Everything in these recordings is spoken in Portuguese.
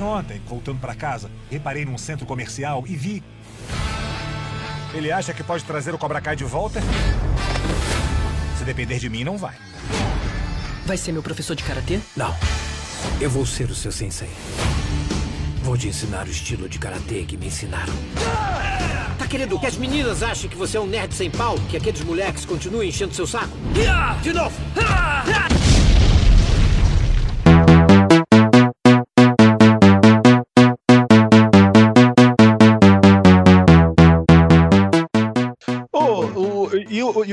Ontem, voltando para casa, reparei num centro comercial e vi. Ele acha que pode trazer o Cobra Kai de volta? Se depender de mim, não vai. Vai ser meu professor de karatê? Não. Eu vou ser o seu sensei. Vou te ensinar o estilo de karatê que me ensinaram. Tá querendo que as meninas achem que você é um nerd sem pau? Que aqueles moleques continuem enchendo seu saco? De novo!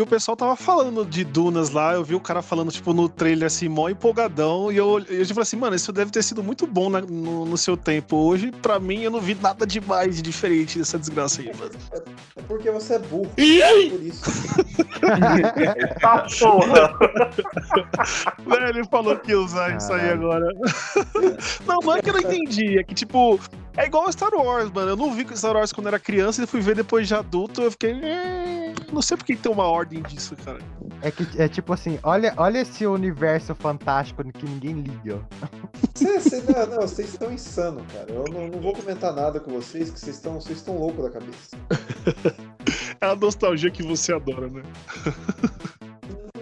Pessoal tava falando de Dunas lá, eu vi o cara falando, tipo, no trailer assim, mó empolgadão, e eu, eu falei assim, mano, isso deve ter sido muito bom na- no, no seu tempo. Hoje, pra mim, eu não vi nada demais de diferente dessa desgraça aí, mano. É porque você é burro. É por isso. Tá porra! Velho, ele falou que ia usar isso aí agora. não, não é que eu não entendi, é que, tipo, é igual a Star Wars, mano. Eu não vi Star Wars quando era criança e fui ver depois de adulto, eu fiquei. "Eh, Não sei por que tem uma ordem disso, cara. É que é tipo assim, olha, olha esse universo fantástico que ninguém liga. ó. Cê- cê- não, não, vocês estão insanos, cara. Eu não, não vou comentar nada com vocês, que vocês estão vocês estão loucos da cabeça. É a nostalgia que você adora, né?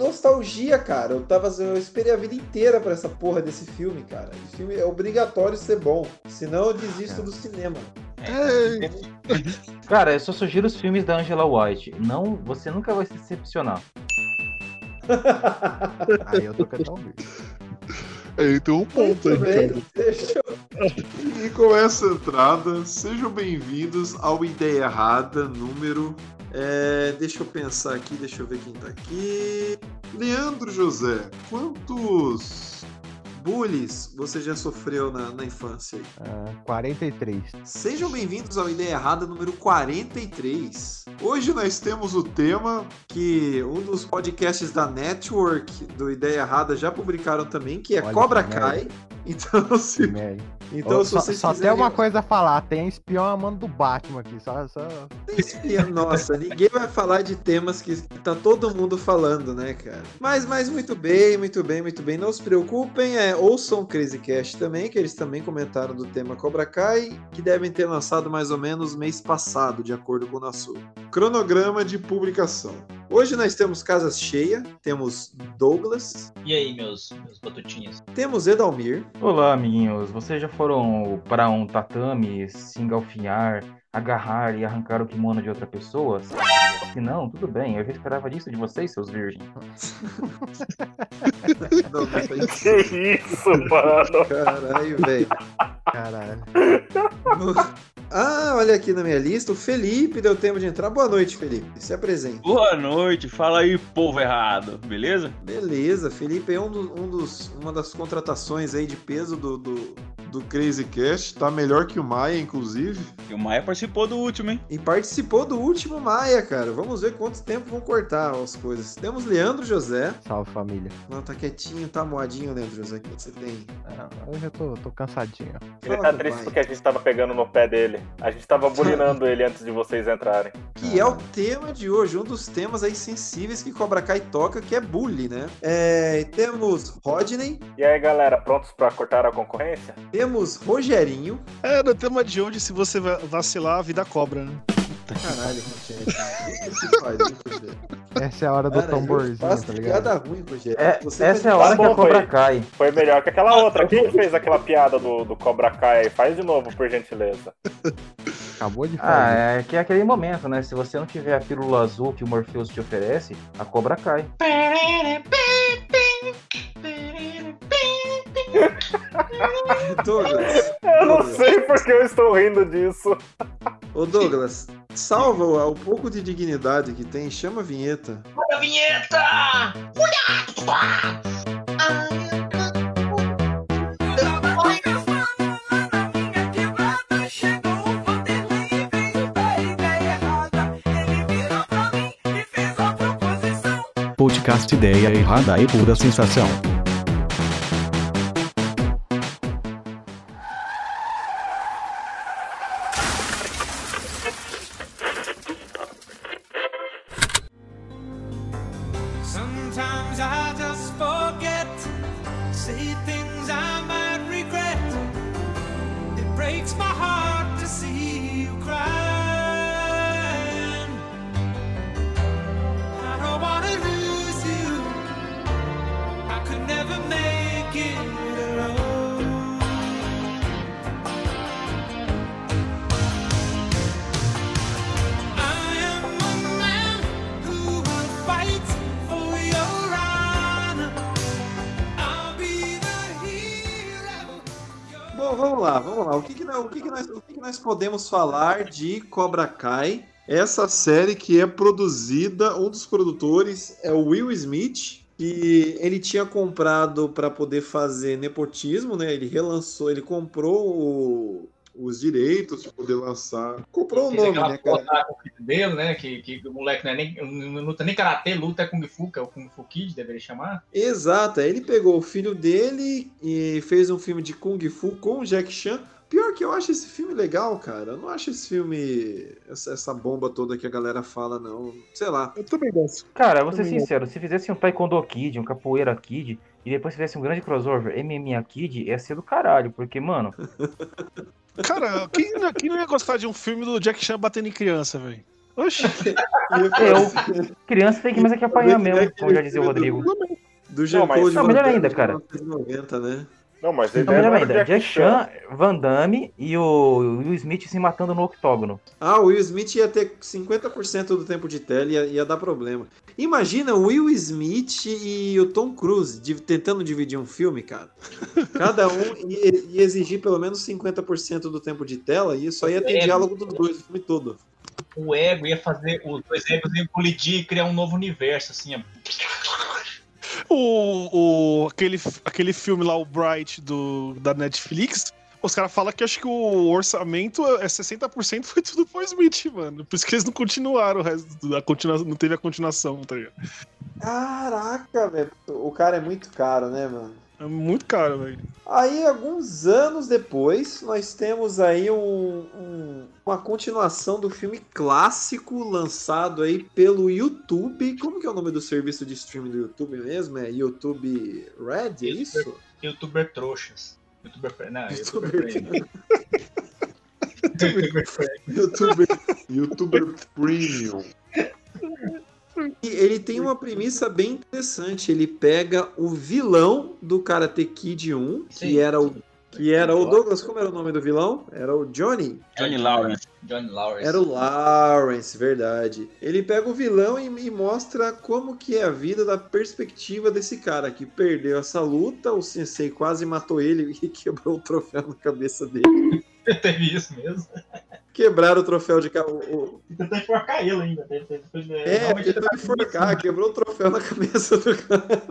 Nostalgia, cara. Eu tava. Eu esperei a vida inteira pra essa porra desse filme, cara. Esse filme é obrigatório ser bom. Senão eu desisto do cinema. Cara, eu só sugiro os filmes da Angela White. Não, você nunca vai se decepcionar. Aí eu tô cantando Ele tem um ponto aí, cara. deixa eu- E com essa entrada, sejam bem-vindos ao Ideia Errada, número. É, deixa eu pensar aqui, deixa eu ver quem tá aqui. Leandro José, quantos bullies você já sofreu na, na infância aí? Ah, 43. Sejam bem-vindos ao Ideia Errada número 43. Hoje nós temos o tema que um dos podcasts da Network do Ideia Errada já publicaram também, que é Olha Cobra que Kai. merda. Então, se, então Ó, se só vocês só tem uma coisa a falar, tem espião amando do Batman aqui. Só, só... Espia- Nossa, ninguém vai falar de temas que, tá todo mundo falando, né, cara? Mas, mas muito bem, muito bem, muito bem. Não se preocupem, é, ouçam o Crazy Cast também, que eles também comentaram do tema Cobra Kai, que devem ter lançado mais ou menos mês passado, de acordo com o nosso cronograma de publicação. Hoje nós temos casa cheia, temos Douglas, E aí, meus, meus batutinhas? temos Edalmir, Olá, amiguinhos. Vocês já foram para um tatame, se engalfinhar, agarrar e arrancar o kimono de outra pessoa? Se não, tudo bem. Eu já esperava disso de vocês, seus virgens. Não, não foi- Que isso, mano? Caralho, velho. Caralho. Ah, olha aqui na minha lista, o Felipe deu tempo de entrar. Boa noite, Felipe. Se apresente. Boa noite, fala aí, povo errado, beleza? Beleza, Felipe é um, do- um dos, uma das contratações aí de peso do, do, do Crazy Cast. Tá melhor que o Maia, inclusive. E o Maia participou do último, hein? E participou do último Maia, cara. Vamos ver quanto tempo vão cortar as coisas. Temos Leandro José. Salve família. Não, tá quietinho, tá moadinho, Leandro José. O que você tem? Ah, Hoje eu tô, tô cansadinho. Ele Fala tá triste pai. porque a gente tava pegando no pé dele. A gente tava bulinando ele antes de vocês entrarem. Que é o tema de hoje, um dos temas aí sensíveis que Cobra Kai toca, que é bullying, né? É, e temos Rodney, E aí, galera, prontos pra cortar a concorrência? Temos Rogerinho. É, no tema de hoje, se você va- vacilar, a vida cobra, né? Caralho, Rogério. Que. Essa é a hora do Cara, tamborzinho, tá ligado? piada ruim, Rogério. É, essa tá é a hora que bom, a cobra foi. cai. Foi melhor que aquela outra. Quem fez aquela piada do, do Cobra Kai aí? Faz de novo, por gentileza. Acabou de fazer. Ah, é que é aquele momento, né? Se você não tiver a pílula azul que o Morpheus te oferece, a cobra cai. Douglas. Eu não Douglas. sei porque eu estou rindo disso. Ô Douglas, salva o, o pouco de dignidade que tem, chama a vinheta. Bora, vinheta! Podcast Ideia Errada e Pura Sensação. Falar de Cobra Kai? Essa série que é produzida, um dos produtores é o Will Smith, que ele tinha comprado para poder fazer nepotismo, né? Ele relançou, ele comprou o- os direitos de poder lançar. Comprou o Fez nome, né, cara? com o filho dele, né? Que, que o moleque não, é nem, não luta nem karatê, luta é Kung Fu, que é o Kung Fu Kid, deveria chamar. Exato, ele pegou o filho dele e fez um filme de Kung Fu com o Jack Chan. Pior que eu acho esse filme legal, cara. Eu não acho esse filme. Essa, essa bomba toda que a galera fala, não. Sei lá. Eu também gosto. Cara, vou ser sincero, se fizesse um Taekwondo Kid, um Capoeira Kid, e depois fizesse um grande crossover MMA Kid, ia ser do caralho, porque, mano, Cara, quem, quem não ia gostar de um filme do Jack Chan batendo em criança, velho? Oxi. eu, criança tem que mais é que apanhar mesmo, como já dizia o Rodrigo. Do Não, Jean-Claude mas- Não, Van melhor ainda, cara. 1990, né? Não, mas a Não, ideia melhor não era ainda, o Jack Chan, Van Damme e o Will Smith se matando no octógono. Ah, o Will Smith ia ter 50% do tempo de tela e ia, ia dar problema. Imagina o Will Smith e o Tom Cruise div- tentando dividir um filme, cara. Cada um ia, ia exigir pelo menos 50% do tempo de tela e só ia ter É. diálogo dos dois o filme todo. O ego ia fazer, os dois egos iam colidir e criar um novo universo, assim, ó. O, o, aquele, aquele filme lá, o Bright, do, da Netflix, os caras falam que acho que o orçamento é 60% foi tudo pro Smith, mano. Por isso que eles não continuaram o resto, da continua, não teve a continuação, tá ligado? Caraca, velho. O cara é muito caro, né, mano? É muito caro, velho. Aí, alguns anos depois, nós temos aí um- um- uma continuação do filme clássico lançado aí pelo YouTube. Como que é o nome do serviço de streaming do YouTube mesmo? É YouTube Red, é isso? Youtuber trouxas. Youtuber. Não, Youtuber- Youtuber. Youtuber YouTuber Premium. E ele tem uma premissa bem interessante. Ele pega o vilão do Karate Kid 1, que Sim. era o que era o Douglas, como era o nome do vilão? Era o Johnny. Johnny Lawrence. Johnny Lawrence. Era o Lawrence, verdade. Ele pega o vilão e, e mostra como que é a vida da perspectiva desse cara que perdeu essa luta, o sensei quase matou ele e quebrou o troféu na cabeça dele. Teve isso mesmo. Quebraram o troféu de ca- o- Tentou enforcar ele ainda. Teve- teve- teve- É, realmente tentou ele tá enforcar, quebrou o troféu na cabeça do cara.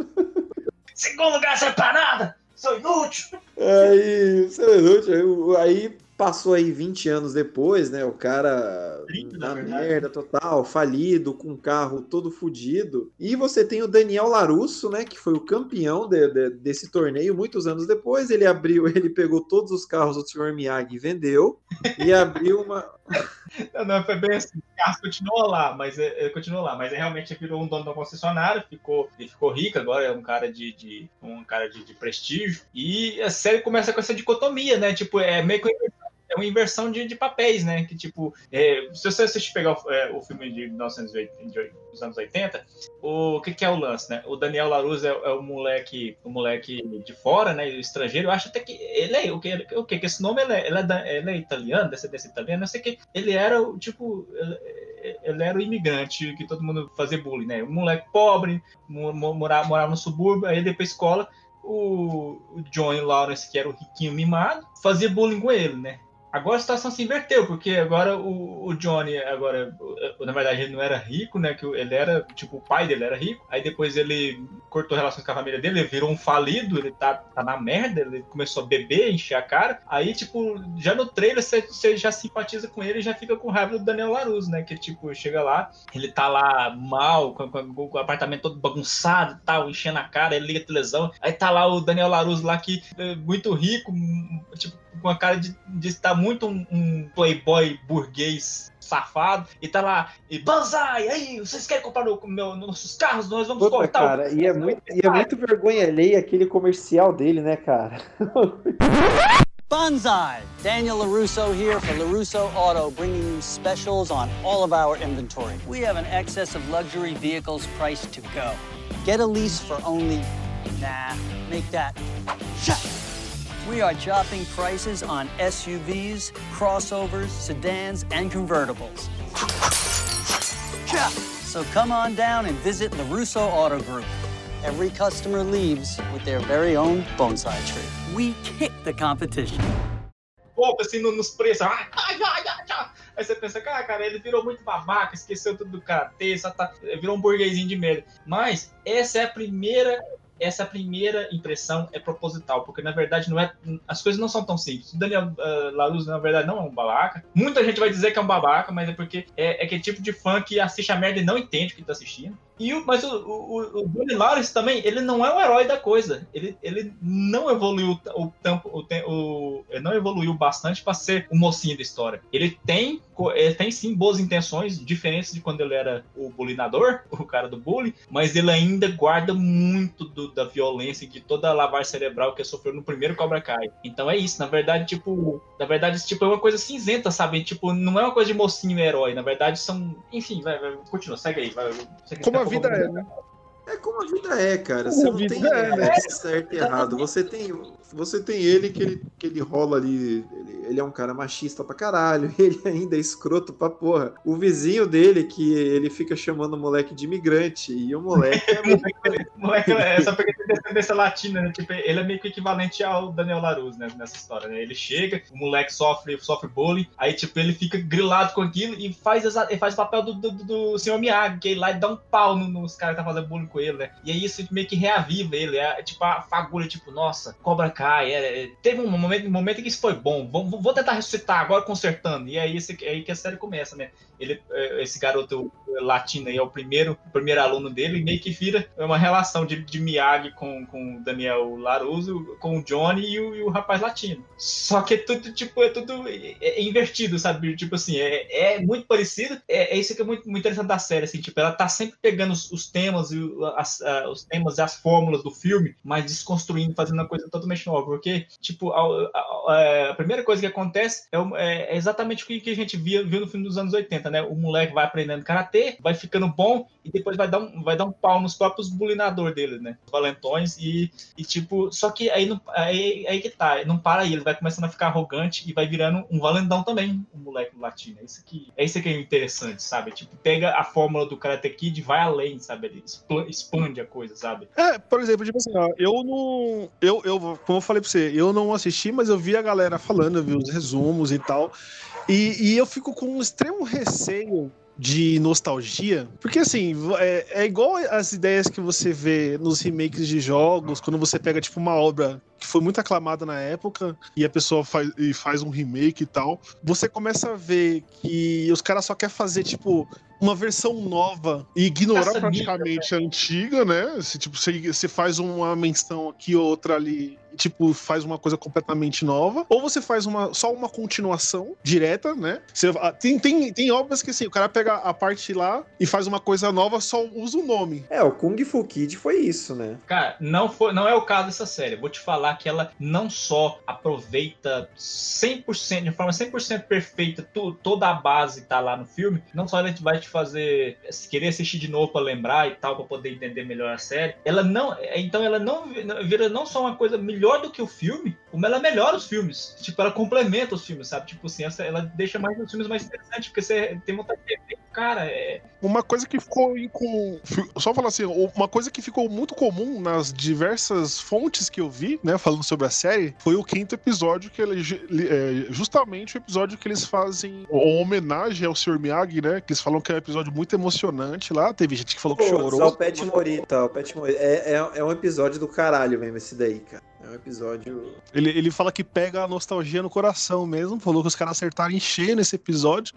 Segundo lugar, serve pra nada! Sou inútil! Aí, você é inútil, aí passou aí 20 anos depois, né? O cara 30, na na merda total, falido, com o carro todo fudido. E você tem o Daniel Larusso, né? Que foi o campeão de- de- desse torneio muitos anos depois. Ele abriu, ele pegou todos os carros do Sr. Miyagi e vendeu. E abriu uma. Não, não, foi bem assim. O carro continua lá, mas é, é, continua lá, mas é, realmente virou um dono da concessionária, ficou, ele ficou rico agora, é um cara de, de- um cara de, de prestígio. E a série começa com essa dicotomia, né? Tipo, é meio que é uma inversão de, de papéis, né? Que tipo, é, se você assistir pegar o, é, o filme de 1980, de- dos anos 80, o que, que é o lance, né? O Daniel Laruz é, é o moleque, o moleque de fora, né? O estrangeiro. Eu acho até que ele é o que, o que, que esse nome ele é, ele é, ele é italiano, descendência italiana. Eu sei que ele era o tipo, ele, ele era o imigrante que todo mundo fazia bullying, né? Um moleque pobre, mo- mo- morava, morava no subúrbio, aí pra escola. O, o Johnny Lawrence, que era o riquinho mimado, fazia bullying com ele, né? Agora a situação se inverteu, porque agora o, o Johnny, agora, na verdade, ele não era rico, né? Que ele era, tipo, o pai dele era rico. Aí depois ele cortou relações com a família dele, ele virou um falido, ele tá, tá na merda, ele começou a beber, encher a cara. Aí, tipo, já no trailer você, você já simpatiza com ele e já fica com raiva do Daniel Larus, né? Que, tipo, chega lá, ele tá lá mal, com, com- com o apartamento todo bagunçado e tal, enchendo a cara, ele liga a televisão. Aí tá lá o Daniel Larus lá que é muito rico, tipo, com a cara de, de estar muito um, um playboy burguês safado, e tá lá, e Banzai, aí, vocês querem comprar no, meu, nossos carros? Nós vamos Puta, cortar o cara, e é, muito, e é muito vergonha alheia aquele comercial dele, né, cara? Bonsai! Daniel LaRusso here for LaRusso Auto, bringing you specials on all of our inventory. We have an excess of luxury vehicles priced to go. Get a lease for only, nah, make that. Shut. We are dropping prices on SUVs, crossovers, sedans, and convertibles. So come on down and visit the Russo Auto Group. Every customer leaves with their very own bonsai tree. We kick the competition. assim no- nos preços. Ai, ai, ai, ai, ai. Aí você pensa, cara, cara, ele virou muito babaca, esqueceu tudo do karatê, só tá, virou um burguesinho de merda. Mas essa é a primeira. Essa primeira impressão é proposital, porque na verdade não é. As coisas não são tão simples. O Daniel uh, na verdade, não é um babaca. Muita gente vai dizer que é um babaca, mas é porque é, é aquele tipo de fã que assiste a merda e não entende o que tá assistindo. E o, mas o, o, o Donnie Lawrence também, ele não é o herói da coisa. Ele, ele não evoluiu o tempo, o, o, ele não evoluiu bastante para ser o mocinho da história. Ele tem, ele tem sim boas intenções, diferentes de quando ele era o bulinador, o cara do bullying, mas ele ainda guarda muito do- da violência e de toda a lavagem cerebral que ele sofreu no primeiro Cobra Kai. Então é isso, na verdade, tipo, na verdade, isso, tipo, é uma coisa cinzenta, sabe? Tipo, não é uma coisa de mocinho e herói, na verdade são, enfim, vai, vai continua, segue aí, vai, Como a vida é, né? É como a vida é, cara. Como Você não tem é, né? é, certo e errado. Você tem, você tem ele que ele, que ele rola ali. Ele, ele é um cara machista pra caralho. Ele ainda é escroto pra porra. O vizinho dele, que ele fica chamando o moleque de imigrante. E o moleque é muito. Moleque, é só porque tem descendência latina, né? Tipo, ele é meio que equivalente ao Daniel Larus, né? Nessa história, né? Ele chega, o moleque sofre, sofre bullying, aí, tipo, ele fica grilado com aquilo e faz, faz o papel do, do, do, do senhor Miyagi, que ele lá e dá um pau no- nos caras que tá fazendo bullying com ele, né? E aí isso meio que reaviva ele, é tipo a fagulha, tipo, nossa, Cobra Kai, é, é, teve um momento, um momento que isso foi bom, vou, vou tentar ressuscitar agora consertando. E aí, esse, aí que a série começa, né? Ele, é, esse garoto latino aí é o primeiro, primeiro aluno dele, e meio que vira uma relação de, de Miyagi com, com o Daniel Laruso, com o Johnny e o, e o rapaz latino. Só que é tudo, tipo, é tudo é, é invertido, sabe? Tipo assim, é, é muito parecido. É, é isso que é muito, muito interessante da série, assim, tipo, ela tá sempre pegando os, os temas e as, os temas e as fórmulas do filme, mas desconstruindo, fazendo uma coisa totalmente nova. Porque, tipo, a, a- a- primeira coisa que acontece é, é- exatamente o que que a gente via, viu no filme dos anos 80, né? O moleque vai aprendendo karatê, vai ficando bom e depois vai dar um, vai dar um pau nos próprios bulinador dele, né? Valentões e, e tipo, só que aí, não, aí, aí que tá, não para aí, ele vai começando a ficar arrogante e vai virando um valentão também, o moleque latino. É isso que é isso que é interessante, sabe? Tipo, pega a fórmula do Karate Kid e vai além, sabe? Ele expande a coisa, sabe? É, por exemplo, tipo assim, ó, eu não. Eu, eu, como eu falei pra você, eu não assisti, mas eu vi a galera falando, eu vi os resumos e tal. E, e eu fico com um extremo receio de nostalgia, porque assim, é, é igual as ideias que você vê nos remakes de jogos, quando você pega tipo uma obra que foi muito aclamada na época e a pessoa faz, e faz um remake e tal, você começa a ver que os caras só querem fazer tipo uma versão nova e ignorar Caça-níquel, praticamente a antiga, né? Se, tipo, você, você faz uma menção aqui ou outra ali, tipo, faz uma coisa completamente nova, ou você faz uma, só uma continuação direta, né? Você, tem, tem, tem obras que assim, o cara pega a parte lá e faz uma coisa nova, só usa o nome. É, o Kung Fu Kid foi isso, né? Cara, não, foi, não é o caso dessa série. Vou te falar que ela não só aproveita 100%, de forma 100% perfeita, tu- toda a base tá lá no filme, não só ela vai te fazer querer assistir de novo pra lembrar e tal, pra poder entender melhor a série. Ela não, então ela não- vira não só uma coisa melhor do que o filme, como ela melhora os filmes. Tipo, ela complementa os filmes, sabe? Tipo assim, essa- ela deixa mais os filmes mais interessantes, porque você tem vontade de ver. Cara, é, Uma coisa que ficou incom... Só falar assim, uma coisa que ficou muito comum nas diversas fontes que eu vi, né, falando sobre a série, foi o quinto episódio, que ele, é justamente o episódio que eles fazem uma homenagem ao Sr. Miyagi, né? Que eles falam que é um episódio muito emocionante lá. Teve gente que falou que Pô, chorou. só o Pet Morita, o Pet Morita. É, é, é um episódio do caralho mesmo esse daí, cara. É um episódio. Ele, ele fala que pega a nostalgia no coração mesmo. Falou que os caras acertaram em cheio nesse episódio.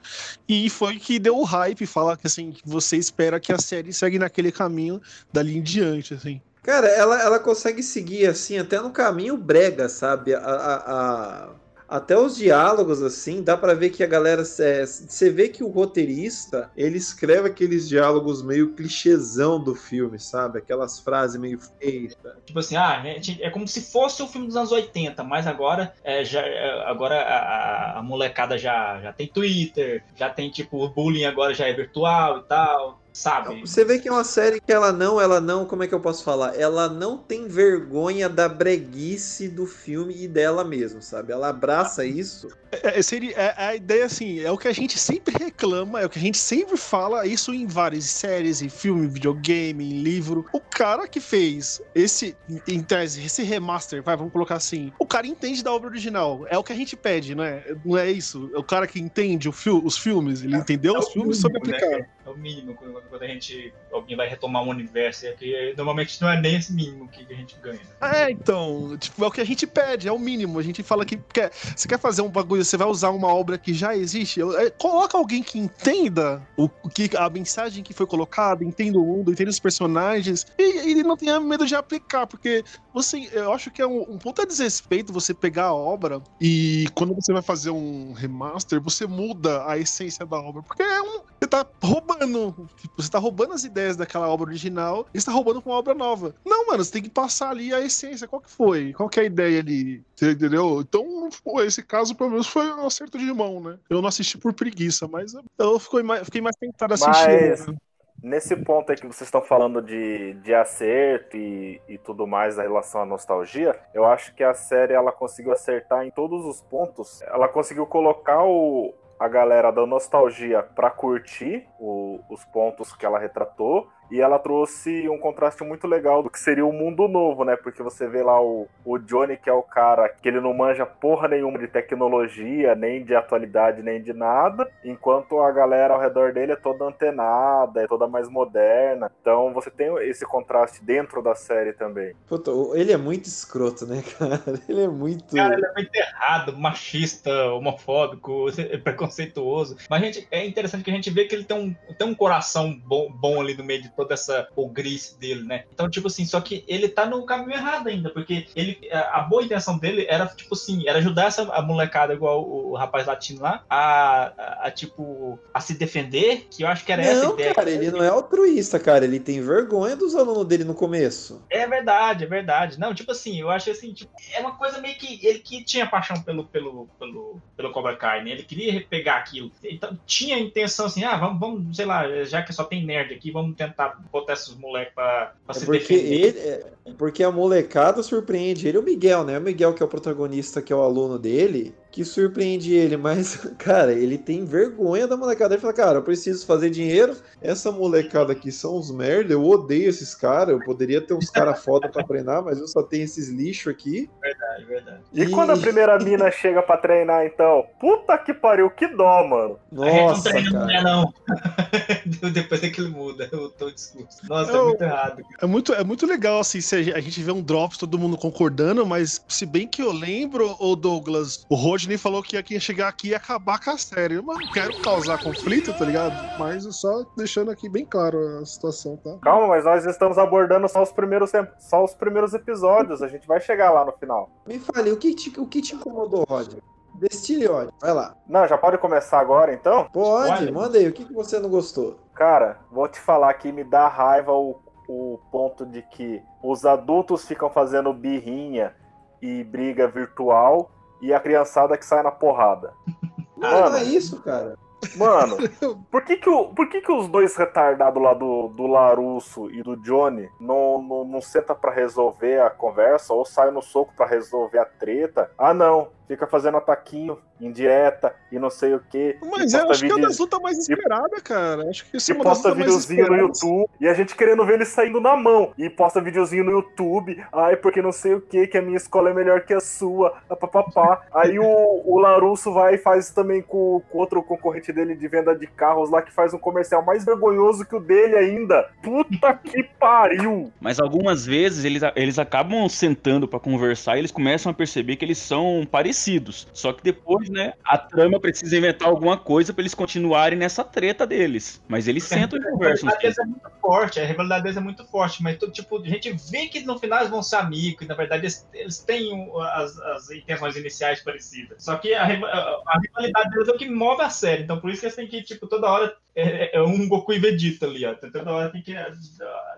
E foi que deu o hype. Fala que assim, você espera que a série segue naquele caminho dali em diante, assim. Cara, ela, ela consegue seguir assim, até no caminho brega, sabe? A, a, a, até os diálogos, assim, dá pra ver que a galera. Você vê que o roteirista ele escreve aqueles diálogos meio clichêzão do filme, sabe? Aquelas frases meio feitas. Tipo assim, ah, gente, é como se fosse o filme dos anos 80, mas agora, é, já, é, agora a- a molecada já, já tem Twitter, já tem tipo, o bullying agora já é virtual e tal, sabe? Você vê que é uma série que ela não, ela não, como é que eu posso falar? Ela não tem vergonha da breguice do filme e dela mesmo, sabe? Ela abraça isso. É, é, seria, é- a ideia, assim, é o que a gente sempre reclama, é o que a gente sempre fala, isso em várias séries, em filme, videogame, em livro. O cara que fez esse, em tese, esse remaster, vai, vamos colocar assim, o cara entende da obra original. É o que a gente pede, não é? Não é isso? É o cara que entende o fil- os filmes, ele entendeu É os filmes e soube mínimo, aplicar. né? É o mínimo quando, quando a gente. Alguém vai retomar um universo, que normalmente não é nem esse mínimo que a gente ganha. né? É, então, tipo, é o que a gente pede, é o mínimo. A gente fala que quer, você quer fazer um bagulho, você vai usar uma obra que já existe. é, coloca alguém que entenda o, que a mensagem que foi colocada, entenda o mundo, entenda os personagens, e ele não tenha medo de aplicar, porque você, eu acho que é um, um puta desrespeito você pegar a obra e quando você vai fazer um remaster, você muda a essência da obra, porque é um, você tá roubando, tipo, você tá roubando as ideias daquela obra original e você tá roubando com uma obra nova. Não, mano, você tem que passar ali a essência. Qual que foi? Qual que é a ideia ali? Você entendeu? Então, pô, esse caso, pelo menos, foi um acerto de mão, né? Eu não assisti por preguiça, mas eu fiquei mais, fiquei mais tentado a assistir. Mas né? nesse ponto aí que vocês estão falando de, de acerto e, e tudo mais na relação à nostalgia, eu acho que a série ela conseguiu acertar em todos os pontos. Ela conseguiu colocar o, a galera da nostalgia pra curtir o- os pontos que ela retratou. E ela trouxe um contraste muito legal do que seria o mundo novo, né? Porque você vê lá o, o Johnny, que é o cara que ele não manja porra nenhuma de tecnologia, nem de atualidade, nem de nada, enquanto a galera ao redor dele é toda antenada, é toda mais moderna. Então você tem esse contraste dentro da série também. Puta, ele é muito escroto, né, cara? Ele é muito. Cara, ele é muito errado, machista, homofóbico, preconceituoso. Mas a gente, é interessante que a gente vê que ele tem um, tem um coração bom, bom ali no meio de toda essa ogrice dele, né? Então, tipo assim, só que ele tá no caminho errado ainda, porque ele, a, boa intenção dele era, tipo assim, era ajudar essa, a molecada, igual o, o rapaz latino lá, a, a, a, tipo, a se defender, que eu acho que era essa a Não, ideia. cara, ele não é altruísta, cara. Ele tem vergonha dos alunos dele no começo. É verdade, é verdade. Não, tipo assim, eu achei assim, tipo, é uma coisa meio que ele que tinha paixão pelo pelo pelo pelo Cobra Kai, né? Ele queria pegar aquilo. Então tinha a intenção assim, ah, vamos, vamos, sei lá, já que só tem nerd aqui, vamos tentar botar esses moleques pra, pra É se porque defender. ele, é porque a molecada surpreende ele, o Miguel, né? O Miguel que é o protagonista, que é o aluno dele, que surpreende ele, mas, cara, ele tem vergonha da molecada. Ele fala, cara, eu preciso fazer dinheiro. Essa molecada aqui são uns merda, eu odeio esses caras. Eu poderia ter uns caras foda pra treinar, mas eu só tenho esses lixo aqui. Verdade, verdade. E, quando a primeira mina chega pra treinar, então? Puta que pariu, que dó, mano. a gente não Nossa, treina cara. mulher, não. Depois é que ele muda o tom discurso. Nossa, é Eu- muito errado. É muito, é muito legal, assim, se a gente- vê um Drops, todo mundo concordando, mas se bem que eu lembro, o Douglas, o Rodney falou que ia, chegar aqui e acabar com a série. Eu não quero causar conflito, tá ligado? Mas eu só deixando aqui bem claro a situação, tá? Calma, mas nós estamos abordando só os primeiros, só os primeiros episódios. A gente vai chegar lá no final. Me fale, o que te, o que te incomodou, Roger? Destile ódio, vai lá. Não, já pode começar agora, então? Pode, Olha. manda aí, o que, que você não gostou? Cara, vou te falar que me dá raiva o, o ponto de que os adultos ficam fazendo birrinha e briga virtual e a criançada que sai na porrada. Ah, Mano. não é isso, cara. Mano, por que que, o, por que que os dois retardados lá do, do Larusso e do Johnny não, não, não senta pra resolver a conversa ou sai no soco pra resolver a treta? Ah, não. Fica fazendo ataquinho, indireta e não sei o que. Mas eu acho que é uma das lutas mais esperadas, cara. Acho que isso é uma posta mais videozinho no. YouTube. E a gente querendo ver ele saindo na mão. E posta videozinho no YouTube. Ai, porque não sei o que, que a minha escola é melhor que a sua. Papapá. Aí o, o Larusso vai e faz também com o outro concorrente dele de venda de carros lá, que faz um comercial mais vergonhoso que o dele ainda. Puta que pariu! Mas algumas vezes eles, eles acabam sentando pra conversar e eles começam a perceber que eles são parecidos. Parecidos. Só que depois, né, a trama precisa inventar alguma coisa pra eles continuarem nessa treta deles. Mas eles sentam e A conversam. rivalidade deles é muito forte, a rivalidade deles é muito forte, mas tipo, a gente vê que no final eles vão ser amigos, e na verdade eles, eles têm as, as intenções iniciais parecidas. Só que a, a- a rivalidade deles é o que move a série, então por isso que eles têm que, tipo, toda hora é, é um Goku e Vegeta ali, ó. Toda hora tem que ah,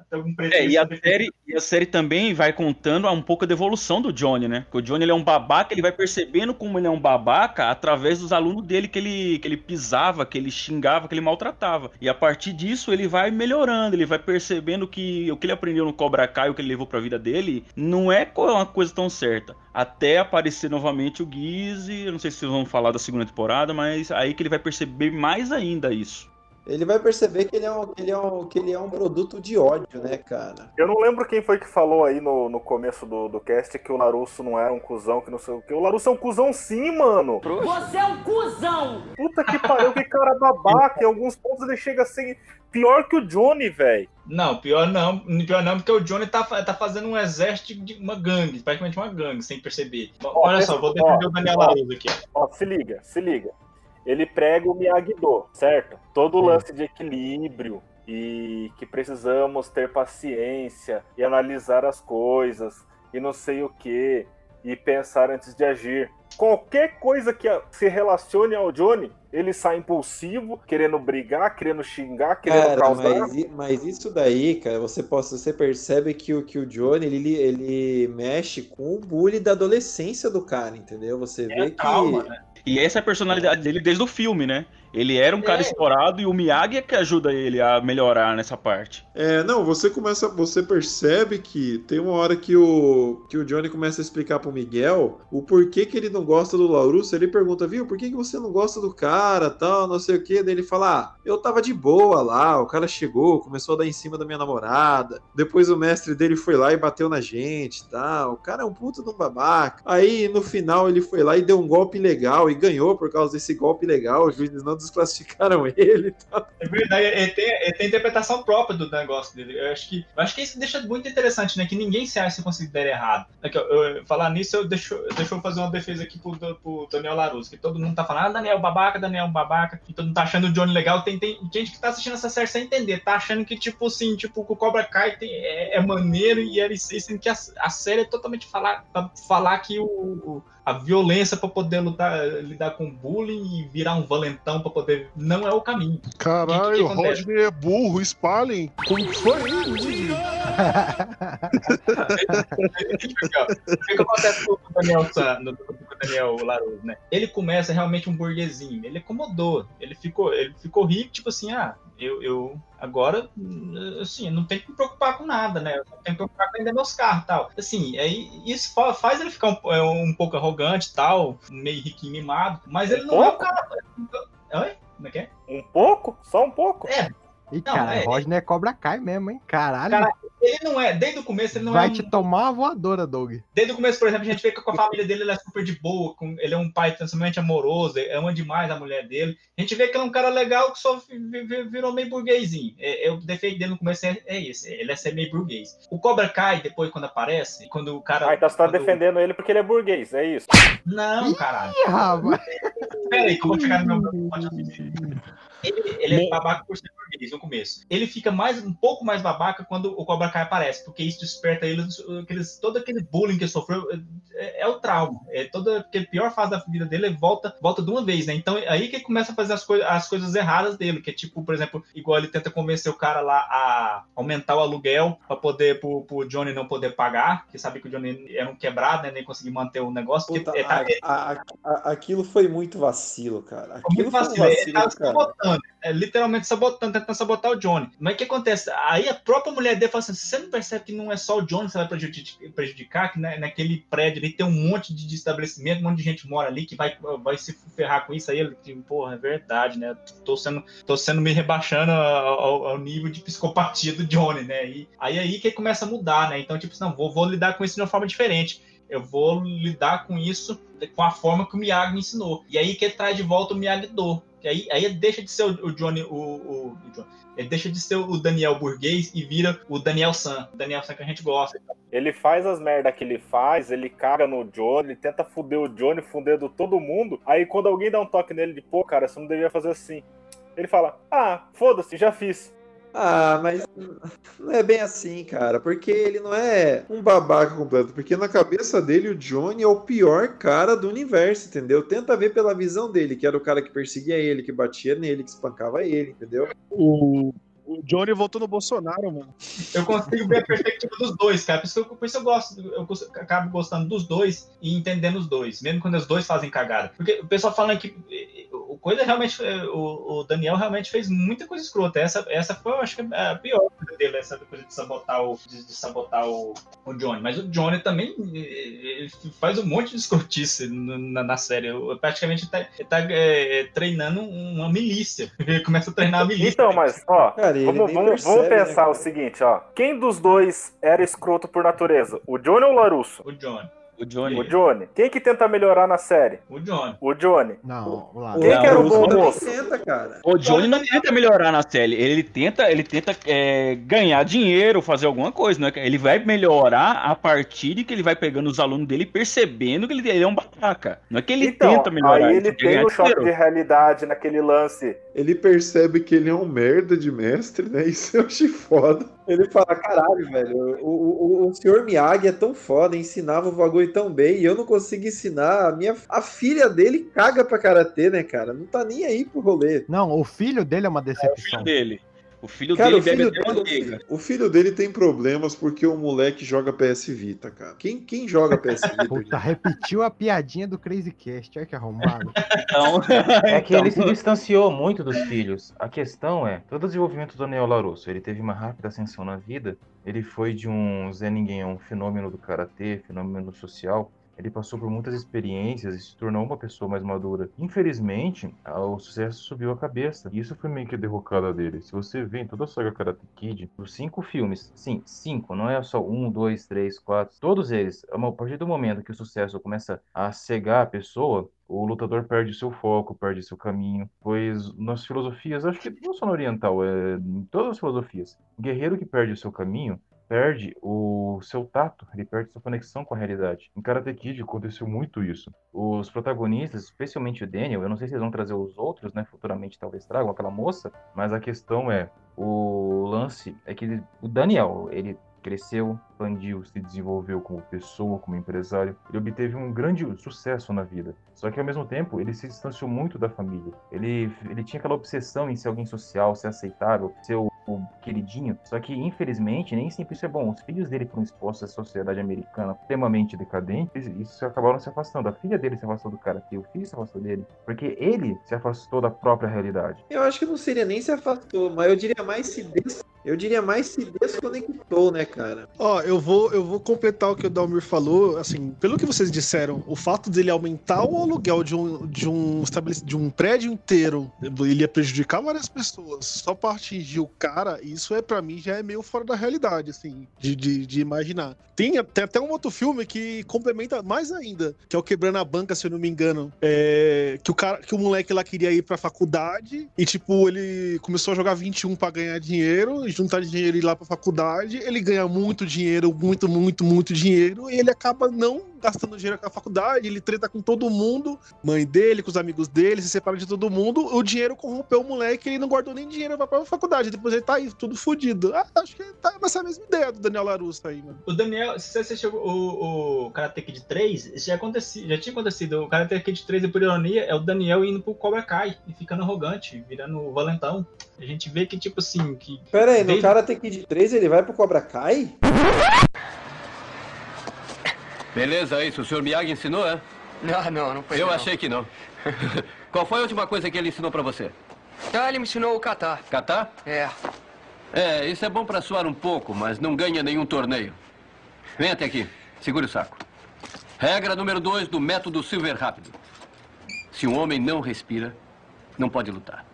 ter algum preço. É, e a, série, e a série também vai contando um pouco da evolução do Johnny, né? Porque o Johnny ele é um babaca, ele vai percebendo como ele é um babaca através dos alunos dele que ele, que ele pisava, que ele xingava, que ele maltratava. E a partir disso ele vai melhorando, ele vai percebendo que o que ele aprendeu no Cobra Kai, o que ele levou pra vida dele, não é uma coisa tão certa. Até aparecer novamente o Gizzy, eu não sei se vocês vão falar da segunda temporada, mas aí que ele vai perceber mais ainda isso. Ele vai perceber que ele é um, que ele é um, que ele é um produto de ódio, né, cara? Eu não lembro quem foi que falou aí no, no começo do, do cast que o Larusso não era um cuzão, que não sei o que. O Larusso é um cuzão sim, mano. Você é um cuzão! Puta que pariu, que cara babaca. Em alguns pontos ele chega a ser pior que o Johnny, velho. Não, pior não, pior não, porque o Johnny tá, tá fazendo um exército de uma gangue, praticamente uma gangue, sem perceber. Olha só, vou defender ó, o Daniel ó, Laruso aqui, ó. Ó, se liga, se liga. Ele prega o Miyagi-Do, certo? Todo o lance de equilíbrio e que precisamos ter paciência e analisar as coisas e não sei o que e pensar antes de agir. Qualquer coisa que se relacione ao Johnny, ele sai impulsivo, querendo brigar, querendo xingar, querendo Cara, causar. mas, mas isso daí, cara, você, possa, você percebe que o, que o Johnny, ele, ele mexe com o bullying da adolescência do cara, entendeu? Você vê que... E essa é a personalidade dele desde o filme, né? Ele era um cara explorado e o Miyagi é que ajuda ele a melhorar nessa parte. É, não, você começa, você percebe que tem uma hora que o que o Johnny começa a explicar pro Miguel o porquê que ele não gosta do Laurus, ele pergunta, viu, por que, que você não gosta do cara, tal, não sei o que, daí ele fala, ah, eu tava de boa lá, o cara chegou, começou a dar em cima da minha namorada, depois o mestre dele foi lá e bateu na gente, tal, o cara é um puto de um babaca, aí no final ele foi lá e deu um golpe legal e ganhou por causa desse golpe legal, os juízes não desclassificaram ele. É verdade, ele tem, ele tem interpretação própria do negócio dele. Eu acho que, eu acho que isso deixa muito interessante, né? Que ninguém se acha se considera errado. Aqui, ó, eu- falar nisso, eu deixo, deixa eu fazer uma defesa aqui pro, pro Daniel Larusso, que todo mundo tá falando, ah, Daniel babaca, Daniel babaca, e todo mundo tá achando o Johnny legal. Tem, tem gente que tá assistindo essa série sem entender, tá achando que, tipo assim, tipo, o Cobra Kai tem- é, é maneiro e isso, sendo que a, a série é totalmente falar, falar que o, o- a violência pra poder lutar, lidar com bullying e virar um valentão pra poder. Não é o caminho. Caralho, que o? Rodney é burro, espalhem. Como foi? o que, que acontece com o Daniel, San- no- com o Daniel Laruso, né? Ele começa realmente um burguesinho, ele acomodou, ele ficou, ele ficou rico, tipo assim, ah, eu, eu agora, assim, eu não tenho que me preocupar com nada, né? Eu não tenho que me preocupar com vender meus carros e tal. Assim, aí isso fa- faz ele ficar um, é, um pouco arrogante e tal, meio riquinho mimado, mas ele não é o pouco? cara. Oi? Como é que é? Um pouco? Só um pouco? É. Ih, Não, cara, é- Rodney é Cobra Kai mesmo, hein? Caralho. Cara, ele não é, desde o começo, ele não Vai é um, te tomar uma voadora, Doug. Desde o começo, por exemplo, a gente vê que com a família dele ele é super de boa, com- ele é um pai extremamente amoroso, ama demais a mulher dele. A gente vê que ele é um cara legal que só vi- vi- virou meio burguesinho. É, é, o defeito dele no começo é, é esse, ele é ser meio burguês. O Cobra Kai, depois, quando aparece, quando o cara. Ah, então você tá quando- defendendo ele porque ele é burguês, é isso? Não, caralho. Ih, rapaz. Pera aí, que eu vou chegar no meu. Ele, ele é babaca por ser burguês no começo. Ele fica mais um pouco mais babaca quando o Cobra Kai aparece, porque isso desperta ele aqueles, todo aquele bullying que ele sofreu é, é o trauma. É toda porque a pior fase da vida dele é volta volta de uma vez, né? Então é aí que ele começa a fazer as, coi as coisas erradas dele, que é tipo, por exemplo, igual ele tenta convencer o cara lá a aumentar o aluguel para poder pro, pro Johnny não poder pagar, que sabe que o Johnny era um quebrado, né? Nem conseguir manter o negócio. porque Puta, ele tá- a- a- a- aquilo foi muito vacilo, cara. Muito Aquilo foi um vacilo, ele vacilo, cara. É, literalmente sabotando, tentando sabotar o Johnny. Mas o que acontece? Aí a própria mulher dele fala assim: você não percebe que não é só o Johnny que você vai prejudi- prejudicar, que né, naquele prédio ali tem um monte de, estabelecimento, um monte de gente mora ali que vai, vai se ferrar com isso. Aí ele, tipo, porra, é verdade, né? Tô sendo, tô sendo me rebaixando ao, ao- nível de psicopatia do Johnny, né? E aí aí que ele começa a mudar, né? Então, tipo, assim, não, vou, vou lidar com isso de uma forma diferente. Eu vou lidar com isso com a forma que o Miyagi me ensinou. E aí que ele traz de volta o Miyagi-Do. Que aí, aí deixa de ser o, Johnny, o, o, o John- ele deixa de ser o Daniel burguês e vira o Daniel San. O Daniel San que a gente gosta. Ele faz as merda que ele faz, ele caga no Johnny, ele tenta fuder o Johnny, fudendo todo mundo. Aí quando alguém dá um toque nele de, pô, cara, você não devia fazer assim. Ele fala, ah, foda-se, já fiz. Ah, mas não é bem assim, cara, porque ele não é um babaca completo, porque na cabeça dele o Johnny é o pior cara do universo, entendeu? Tenta ver pela visão dele, que era o cara que perseguia ele, que batia nele, que espancava ele, entendeu? O, o Johnny votou no Bolsonaro, mano. Eu consigo ver a perspectiva dos dois, cara. Por isso, por isso eu gosto, eu acabo gostando dos dois e entendendo os dois, mesmo quando os dois fazem cagada. Porque o pessoal fala que o coisa realmente, eh, o, o Daniel realmente fez muita coisa escrota. Essa, essa foi, eu acho que a pior coisa dele, essa coisa de sabotar o, de, de sabotar o, o Johnny. Mas o Johnny também eh, ele faz um monte de escrotice na, na série. Eu- Praticamente tá, ele tá eh, treinando uma milícia. Ele começa a treinar a milícia. Então, mas, ó, ele vamos, vamos, percebe, vamos né, pensar cara? o seguinte, ó. Quem dos dois era escroto por natureza? O Johnny ou o Larusso? O Johnny. O Johnny. O Johnny. Quem que tenta melhorar na série? O Johnny. O Johnny. Não, lá. Quem que era o bom moço? tenta, cara. O Johnny não tenta melhorar na série, ele tenta, ele tenta é, ganhar dinheiro, fazer alguma coisa, não é? Ele vai melhorar a partir de que ele vai pegando os alunos dele e percebendo que ele, ele é um babaca. Não é que ele Então, tenta melhorar. aí ele ele tem o choque de realidade naquele lance. Ele percebe que ele é um merda de mestre, né? Isso eu achei foda. Ele fala, caralho, velho, o, o, o, o senhor Miyagi é tão foda, ensinava o bagulho tão bem, e eu não consigo ensinar. A, minha, a filha dele caga pra karatê, né, cara? Não tá nem aí pro rolê. Não, o filho dele é uma decepção. dele. O filho Cara, dele o bebe filho até dele- manteiga. O filho dele tem problemas porque o moleque joga PS Vita, cara. Quem, quem joga PS Vita? Puta, repetiu a piadinha do Crazy Cast, olha que arrombado. Então, É que ele se distanciou muito dos filhos. A questão é, todo o desenvolvimento do Daniel Larusso, ele teve uma rápida ascensão na vida. Ele foi de um Zé Ninguém a um fenômeno do karatê, fenômeno social. Ele passou por muitas experiências e se tornou uma pessoa mais madura. Infelizmente, o sucesso subiu a cabeça. E isso foi meio que a derrocada dele. Se você vê em toda a saga Karate Kid, os cinco filmes, sim, cinco, não é só um, dois, três, quatro, todos eles, a partir do momento que o sucesso começa a cegar a pessoa, o lutador perde seu foco, perde seu caminho, pois nas filosofias, acho que não só na oriental, é em todas as filosofias, o guerreiro que perde o seu caminho perde o seu tato, ele perde sua conexão com a realidade. Em Karate Kid aconteceu muito isso. Os protagonistas, especialmente o Daniel, eu não sei se eles vão trazer os outros, né, futuramente talvez tragam aquela moça, mas a questão é, o lance é que ele- o Daniel, ele cresceu, expandiu, se desenvolveu como pessoa, como empresário. Ele obteve um grande sucesso na vida. Só que ao mesmo tempo, ele se distanciou muito da família. Ele, ele tinha aquela obsessão em ser alguém social, ser aceitável, ser o, o queridinho. Só que, infelizmente, nem sempre isso é bom. Os filhos dele foram expostos à sociedade americana extremamente decadente e isso acabaram se afastando. A filha dele se afastou do karatê, o filho se afastou dele, porque ele se afastou da própria realidade. Eu acho que não seria nem se afastou, mas eu diria mais se des... eu diria mais se desconectou, né, cara? Ó, eu vou, eu vou completar o que o Dalmir falou. Assim, pelo que vocês disseram, o fato dele aumentar o aluguel de um, de um, de um prédio inteiro, ele ia prejudicar várias pessoas só pra atingir o cara, isso é para mim já é meio fora da realidade, assim, de, de, de imaginar. Tem, tem até um outro filme que complementa mais ainda, que é o Quebrando a Banca, se eu não me engano. É, que, o cara, que o moleque lá queria ir pra faculdade e, tipo, ele começou a jogar 21 pra ganhar dinheiro, juntar dinheiro e ir lá pra faculdade. Ele ganha muito dinheiro, muito, muito, muito dinheiro, e ele acaba não gastando dinheiro com a faculdade, ele treta com todo mundo, mãe dele, com os amigos dele, se separa de todo mundo, o dinheiro corrompeu o moleque, ele não guardou nem dinheiro pra própria faculdade, depois ele tá aí, tudo fudido. Ah, acho que tá nessa mesma ideia do Daniel Larusso aí, mano. O Daniel, se você assistiu o, o Karate Kid 3, já, aconteci, já tinha acontecido. O Karate Kid 3, por ironia, é o Daniel indo pro Cobra Kai e ficando arrogante, virando o valentão. A gente vê que, tipo assim, que. Pera aí, no desde- Karate Kid 3 ele vai pro Cobra Kai? Beleza, é isso. O senhor Miyagi ensinou, é? Não, não, não foi Eu não. achei que não. Qual foi a última coisa que ele ensinou pra você? Ah, ele me ensinou o kata. Kata? É. É, isso é bom pra suar um pouco, mas não ganha nenhum torneio. Vem até aqui. Segure o saco. Regra número dois do método Silver Rápido. Se um homem não respira, não pode lutar.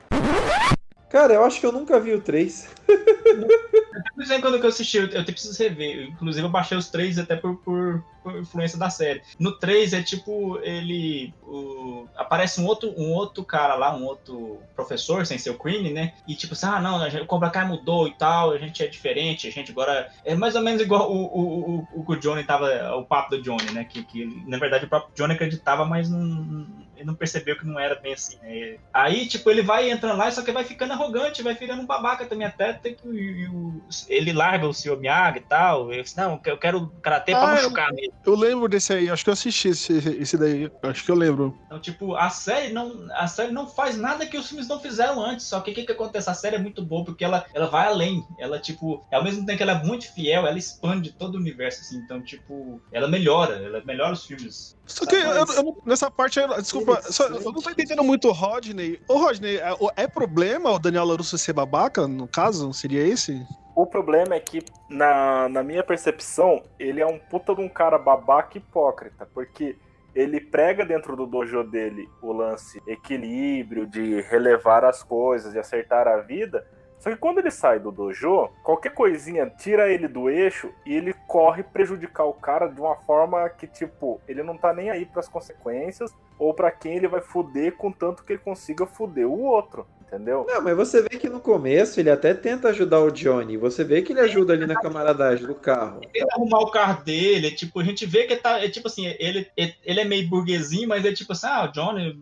Cara, eu acho que eu nunca vi o 3. Exemplo, quando eu assisti, eu, eu preciso rever. Inclusive, eu baixei os três até por, por, por influência da série. No 3 é tipo, ele. o- aparece um outro, um outro cara lá, um outro professor, sem ser o Queen, né? E tipo assim, ah, não, o Cobra Kai mudou e tal, a gente é diferente, a gente agora. É mais ou menos igual o, o, o, o que o Johnny tava. O papo do Johnny, né? Que, que na verdade o próprio Johnny acreditava, mas não. Ele não percebeu que não era bem assim. né? Aí, tipo, ele vai entrando lá, só que vai ficando arrogante, vai virando um babaca também. Até tem que o- ele larga o Sr. Miyagi e tal. Ele disse, não, eu quero karatê pra Ah, machucar mesmo. Eu lembro desse aí, acho que eu assisti esse, esse daí. Acho que eu lembro. Então, tipo, a série não, a série não faz nada que os filmes não fizeram antes. Só que o que, que acontece? A série é muito boa porque ela, ela vai além. Ela, tipo, ao mesmo tempo que ela é muito fiel, ela expande todo o universo, assim. Então, tipo, ela melhora, ela melhora os filmes. Só que eu, eu nessa parte, eu- desculpa, só- eu não tô entendendo muito o Rodney. Ô, Rodney, é, é problema o Daniel LaRusso ser babaca, no caso? Seria esse? O problema é que, na, na minha percepção, ele é um puta de um cara babaca e hipócrita, porque ele prega dentro do dojo dele o lance equilíbrio, de relevar as coisas, de acertar a vida. Só que quando ele sai do dojo, qualquer coisinha tira ele do eixo e ele corre prejudicar o cara de uma forma que, tipo, ele não tá nem aí pras consequências ou pra quem ele vai fuder, contanto que ele consiga fuder o outro, entendeu? Não, mas você vê que no começo ele até tenta ajudar o Johnny. Você vê que ele ajuda ali na camaradagem do carro. Tenta arrumar o carro dele, tipo, a gente vê que tá, é tipo assim, ele, ele é meio burguesinho, mas é tipo assim, ah, o Johnny,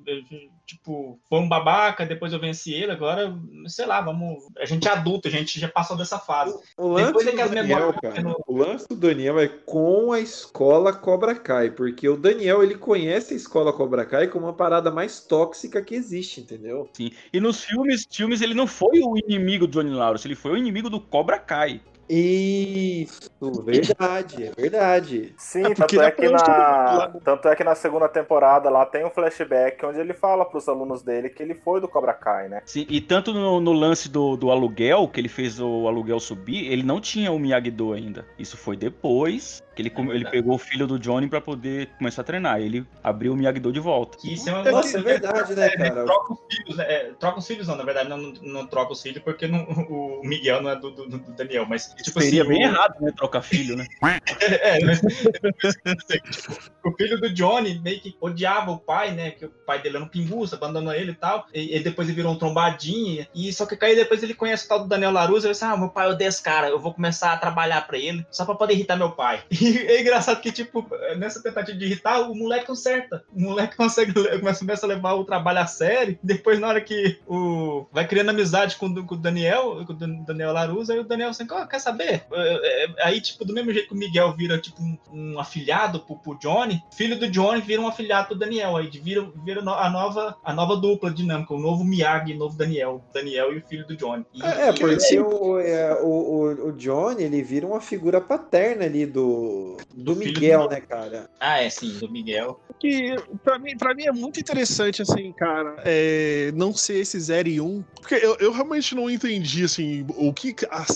tipo, foi um babaca, depois eu venci ele, agora, sei lá, vamos, a gente é adulto, a gente já passou dessa fase. O lance depois é do que as Daniel, memórias cara, o lance do Daniel é com a escola Cobra Kai, porque o Daniel ele conhece a escola Cobra Kai como uma parada mais tóxica que existe, entendeu? Sim. E nos filmes, filmes ele não foi o inimigo do Johnny Lawrence, ele foi o inimigo do Cobra Kai. Isso, verdade, é verdade. Sim, É, tanto, é que na, tanto é que na segunda temporada lá tem um flashback onde ele fala pros alunos dele que ele foi do Cobra Kai, né? Sim, e tanto no, no lance do, do aluguel, que ele fez o aluguel subir, ele não tinha o Miyagi-Do ainda. Isso foi depois que ele, come- ele pegou o filho do Johnny pra poder começar a treinar. Ele abriu o Miyagi-Do de volta. Que isso é uma Nossa, é verdade, né, cara? Troca os filhos, né? É, troca os filhos, não, na verdade, não, não, troca os filhos porque não- o Miguel não é do, do- do Daniel, mas tipo Seria assim. bem o- errado, né? Trocar filho, né? É, mas tipo, o filho do Johnny meio que odiava o pai, né? Que o pai dele era um pinguço, abandonou ele e tal. E, e depois ele virou um trombadinho. E só que aí depois ele conhece o tal do Daniel Larusso. Ele disse: Ah, meu pai odeia esse cara, eu vou começar a trabalhar pra ele só pra poder irritar meu pai. E é engraçado que, tipo, nessa tentativa de irritar, o moleque conserta. O moleque consegue começa a levar o trabalho a sério. Depois, na hora que o. vai criando amizade com, o- com o Daniel, com o Dan- Daniel Larusso, aí o Daniel assim, "Ó, quer saber? É, é, Aí, tipo, do mesmo jeito que o Miguel vira, tipo, um, um afilhado pro, pro Johnny, filho do Johnny vira um afilhado pro Daniel. Aí vira, vira a, nova, a nova dupla dinâmica, o novo Miyagi o novo Daniel. Daniel e o filho do Johnny. E- É, porque o, é, o, o, o Johnny, ele vira uma figura paterna ali do, do Miguel, do- né, cara? Ah, é sim, do Miguel. Que pra mim, pra mim é muito interessante, assim, cara, é, não ser esse 0 e 1. Porque eu, eu realmente não entendi, assim, o que.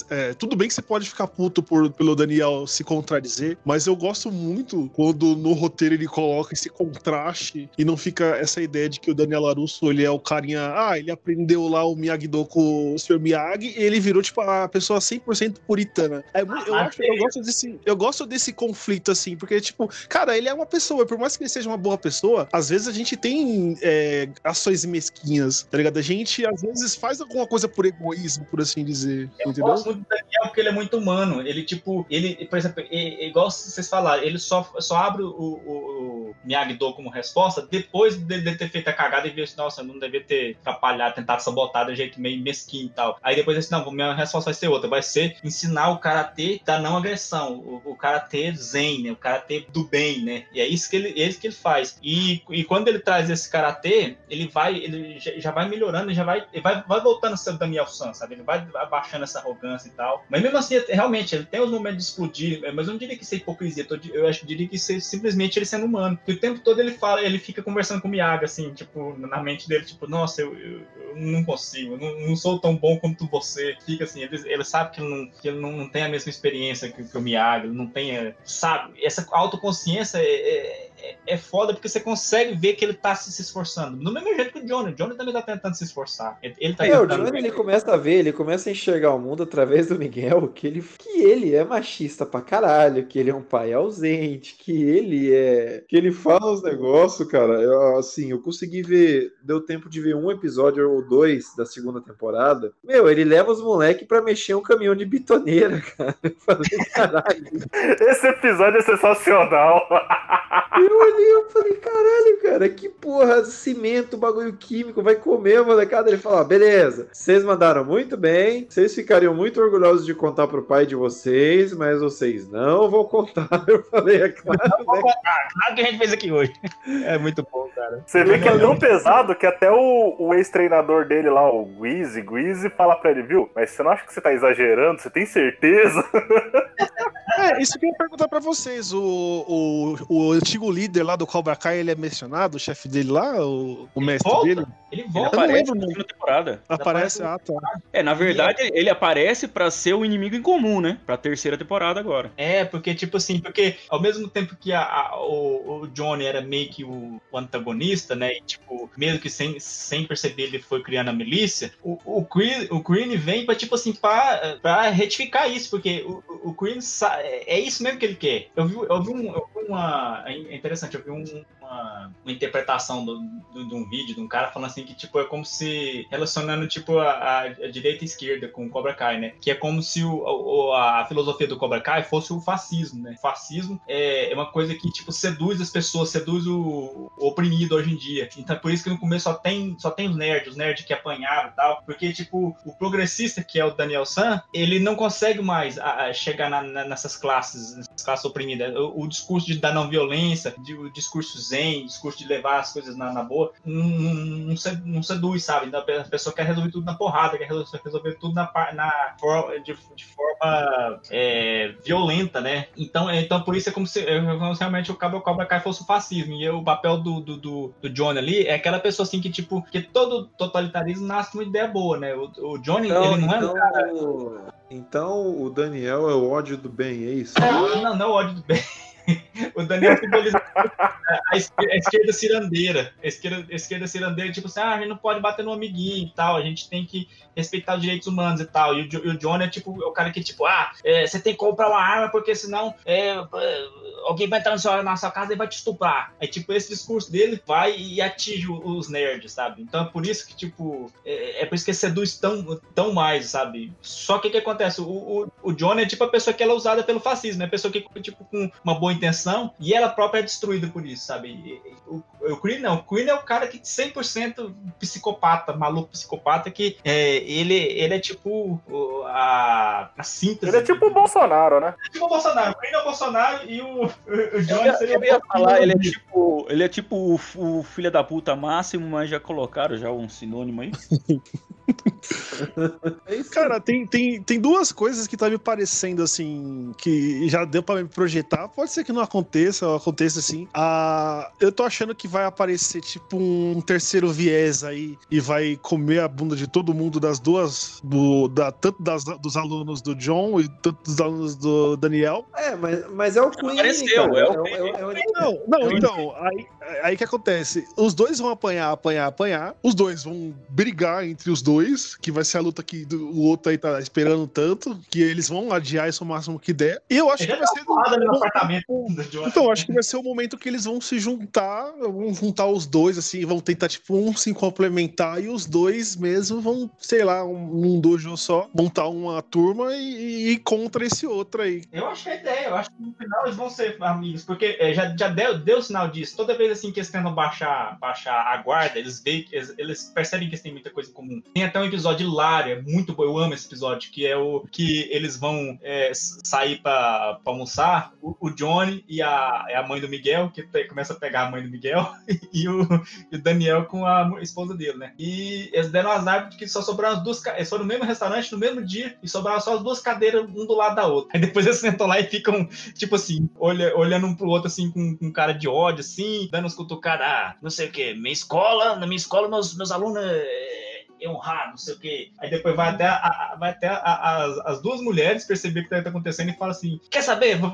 é, tudo bem que você pode ficar puto por, pelo Daniel se contradizer, mas eu gosto muito quando no roteiro ele coloca esse contraste e não fica essa ideia de que o Daniel Larusso ele é o carinha. Ah, ele aprendeu lá o Miyagi-Do com o Sr. Miyagi e ele virou, tipo, a pessoa 100% puritana. É, eu, acho, eu, gosto desse, eu gosto desse conflito, assim, porque, tipo, cara, ele é uma pessoa, por mais que ele seja uma boa pessoa, às vezes a gente tem é, ações mesquinhas, tá ligado? A gente, às vezes, faz alguma coisa por egoísmo, por assim dizer, Eu entendeu? gosto muito do Daniel porque ele é muito humano. Ele, tipo, ele, por exemplo, é- é igual vocês falaram, ele só, só abre o, o, o Miyagi-Do como resposta depois de, de ter feito a cagada e ver assim, nossa, não devia ter atrapalhado, tentado sabotar de um jeito meio mesquinho e tal. Aí depois disse, não, minha resposta vai ser outra, vai ser ensinar o karatê da não agressão, o, o karatê zen, né? O karatê do bem, né? E é isso que ele, é isso que ele faz. E, e quando ele traz esse karatê, ele vai, ele já, vai melhorando, já vai, vai, vai voltando a ser o Daniel San, sabe? Ele vai abaixando essa arrogância e tal. Mas mesmo assim, realmente, ele tem os momentos de explodir, mas eu não diria que isso é hipocrisia, eu acho diria que isso é simplesmente ele sendo humano. Porque o tempo todo ele fala, ele fica conversando com o Miyagi, assim, tipo, na mente dele, tipo, nossa, eu, eu, eu não consigo, eu não, não sou tão bom quanto você. Fica assim, ele, ele sabe que ele, não, que ele não, tem a mesma experiência que, que o Miyagi, ele não tem, é, sabe? Essa autoconsciência é, é- foda porque você consegue ver que ele tá se, esforçando. Do mesmo jeito que o Johnny. O Johnny também tá tentando se esforçar. Ele, ele tá É, o. Johnny ele começa a ver, ele começa a enxergar o mundo através do Miguel, que ele, que ele é machista pra caralho, que ele é um pai ausente, que ele é. que ele fala os negócios, cara. Eu, assim, eu consegui ver, deu tempo de ver um episódio ou dois da segunda temporada. Meu, ele leva os moleques pra mexer um caminhão de bitoneira, cara. Eu falei, caralho. Esse episódio é sensacional. Eu olhei, eu falei, caralho, cara, que porra, cimento, bagulho químico, vai comer, molecada. Ele falou, ah, beleza, vocês mandaram muito bem, vocês ficariam muito orgulhosos de contar pro pai de vocês, mas vocês não vão contar. Eu falei, é claro, né? Nada que a gente fez aqui hoje. É muito bom, cara. Você vê que é tão pesado que até o, o ex-treinador dele lá, o Guizy, Guizy, fala pra ele, viu? Mas você não acha que você tá exagerando? Você tem certeza? É, isso que eu ia perguntar pra vocês. O, o, o antigo líder lá do Cobra Kai, ele é mencionado, o chefe dele lá, o, o mestre volta. dele? Ele Eu Ele não aparece lembro, na não. segunda temporada. Aparece, ah, tá. É, na verdade, ele aparece pra ser o inimigo em comum, né? Pra terceira temporada agora. É, porque, tipo assim, porque ao mesmo tempo que a, a- o, o Johnny era meio que o, o antagonista, né? E, tipo, mesmo que sem, sem perceber ele foi criando a milícia, o, o, Creed, o vem pra, tipo assim, pra, pra retificar isso, porque o, o sa- é é isso mesmo que ele quer. Eu vi, eu vi, um, eu vi uma. É interessante, eu vi um- uma, interpretação do- do- de um vídeo de um cara falando assim que, tipo, é como se. relacionando, tipo, a, a- a direita e a esquerda com o Cobra Kai, né? Que é como se o, o- a filosofia do Cobra Kai fosse o fascismo, né? Fascismo é, é uma coisa que, tipo, seduz as pessoas, seduz o, o oprimido hoje em dia. Então é por isso que no começo só tem, só tem os nerds, os nerds que apanharam e tal. Porque, tipo, o progressista, que é o Daniel San, ele não consegue mais a- a chegar na- na- nessas classes, nessas classes oprimidas. O, o discurso de, da não violência, de- o discurso zen, o discurso de levar as coisas na, na boa, não, não, não se- não seduz, sabe? Então, a pessoa quer resolver tudo na porrada, quer resolver, tudo na, na de, de forma é, violenta, né? Então, é- então, por isso é como se, é como se realmente o Cobra, Cobra Kai fosse o fascismo. E o papel do, do, do, do Johnny ali é aquela pessoa assim que, tipo, que todo totalitarismo nasce de uma ideia boa, né? O, o Johnny, Então, ele não é um cara. então, então o Daniel é o ódio do bem, é isso? Não, não, ódio do bem. O Daniel simboliza a esquerda, cirandeira. A esquerda, a esquerda cirandeira, tipo assim, ah, a gente não pode bater no amiguinho e tal, a gente tem que respeitar os direitos humanos e tal. E o, e o Johnny é tipo é o cara que, tipo, ah, é, você tem que comprar uma arma porque senão é, é, alguém vai entrar na sua, na sua casa e vai te estuprar. Aí, tipo, esse discurso dele vai e atinge os nerds, sabe? Então é por isso que, tipo, é, é por isso que seduz tão, tão mais, sabe? Só que o que acontece? O, o, o Johnny é tipo a pessoa que ela é usada pelo fascismo, é a pessoa que, tipo, com uma boa intenção e ela própria é destruída por isso, sabe? E- e- O, o Queen não, o Queen é o cara que 100% psicopata, maluco psicopata, que é, ele, ele é tipo o- a, a síntese. Ele é tipo o Bolsonaro, né? É tipo o Bolsonaro, o Queen é o Bolsonaro e o, o Eu Johnny ia, seria eu ia o falar, ele é tipo, ele é tipo o, o filho da puta máximo, mas já colocaram já um sinônimo aí. Cara, tem, tem, tem duas coisas que tá me parecendo assim, que já deu pra me projetar. Pode ser que não aconteça, ou aconteça assim. Ah, eu tô achando que vai aparecer tipo um terceiro viés aí e vai comer a bunda de todo mundo das duas, do, da, tanto das, dos alunos do John e tanto dos alunos do Daniel. É, mas, mas é o Queen, Apareceu, cara. é o É, é, é, é, Não, não, então, aí, aí que acontece? Os dois vão apanhar, apanhar, apanhar. Os dois vão brigar entre os dois, que vai ser a luta que o outro aí tá esperando tanto, que eles vão adiar isso o máximo que der. E eu acho Ele que vai ser. do Johnny. Então, eu acho que vai ser o momento que eles vão se juntar, vão juntar os dois, assim, vão tentar, tipo, um se complementar e os dois mesmo vão, sei lá, um, num dojo só, montar uma turma e, e ir contra esse outro aí. Eu acho que é a ideia, eu acho que no final eles vão ser amigos, porque é, já, já deu, deu sinal disso. Toda vez assim que eles tentam baixar, baixar a guarda, eles veem, eles, eles percebem que eles têm muita coisa em comum. Tem até um episódio hilário, é muito bom, eu amo esse episódio, que é o que eles vão é, sair pra almoçar, o, o Johnny e a, é a mãe do Miguel, que pe- começa a pegar a mãe do Miguel, e o, e o Daniel com a esposa dele, né? E eles deram azar porque só sobraram as duas. Eles foram no mesmo restaurante no mesmo dia e sobraram só as duas cadeiras, um do lado da outra. Aí depois eles sentam lá e ficam, tipo assim, olha, olhando um pro outro, assim, com, com cara de ódio, assim, dando uns cutucadas. Ah, não sei o quê. Minha escola, na minha escola, meus, meus alunos. É, honrar, não sei o quê. Aí depois vai até, a- vai até a- a- as, as duas mulheres perceber o que tá acontecendo e fala assim: quer saber? V-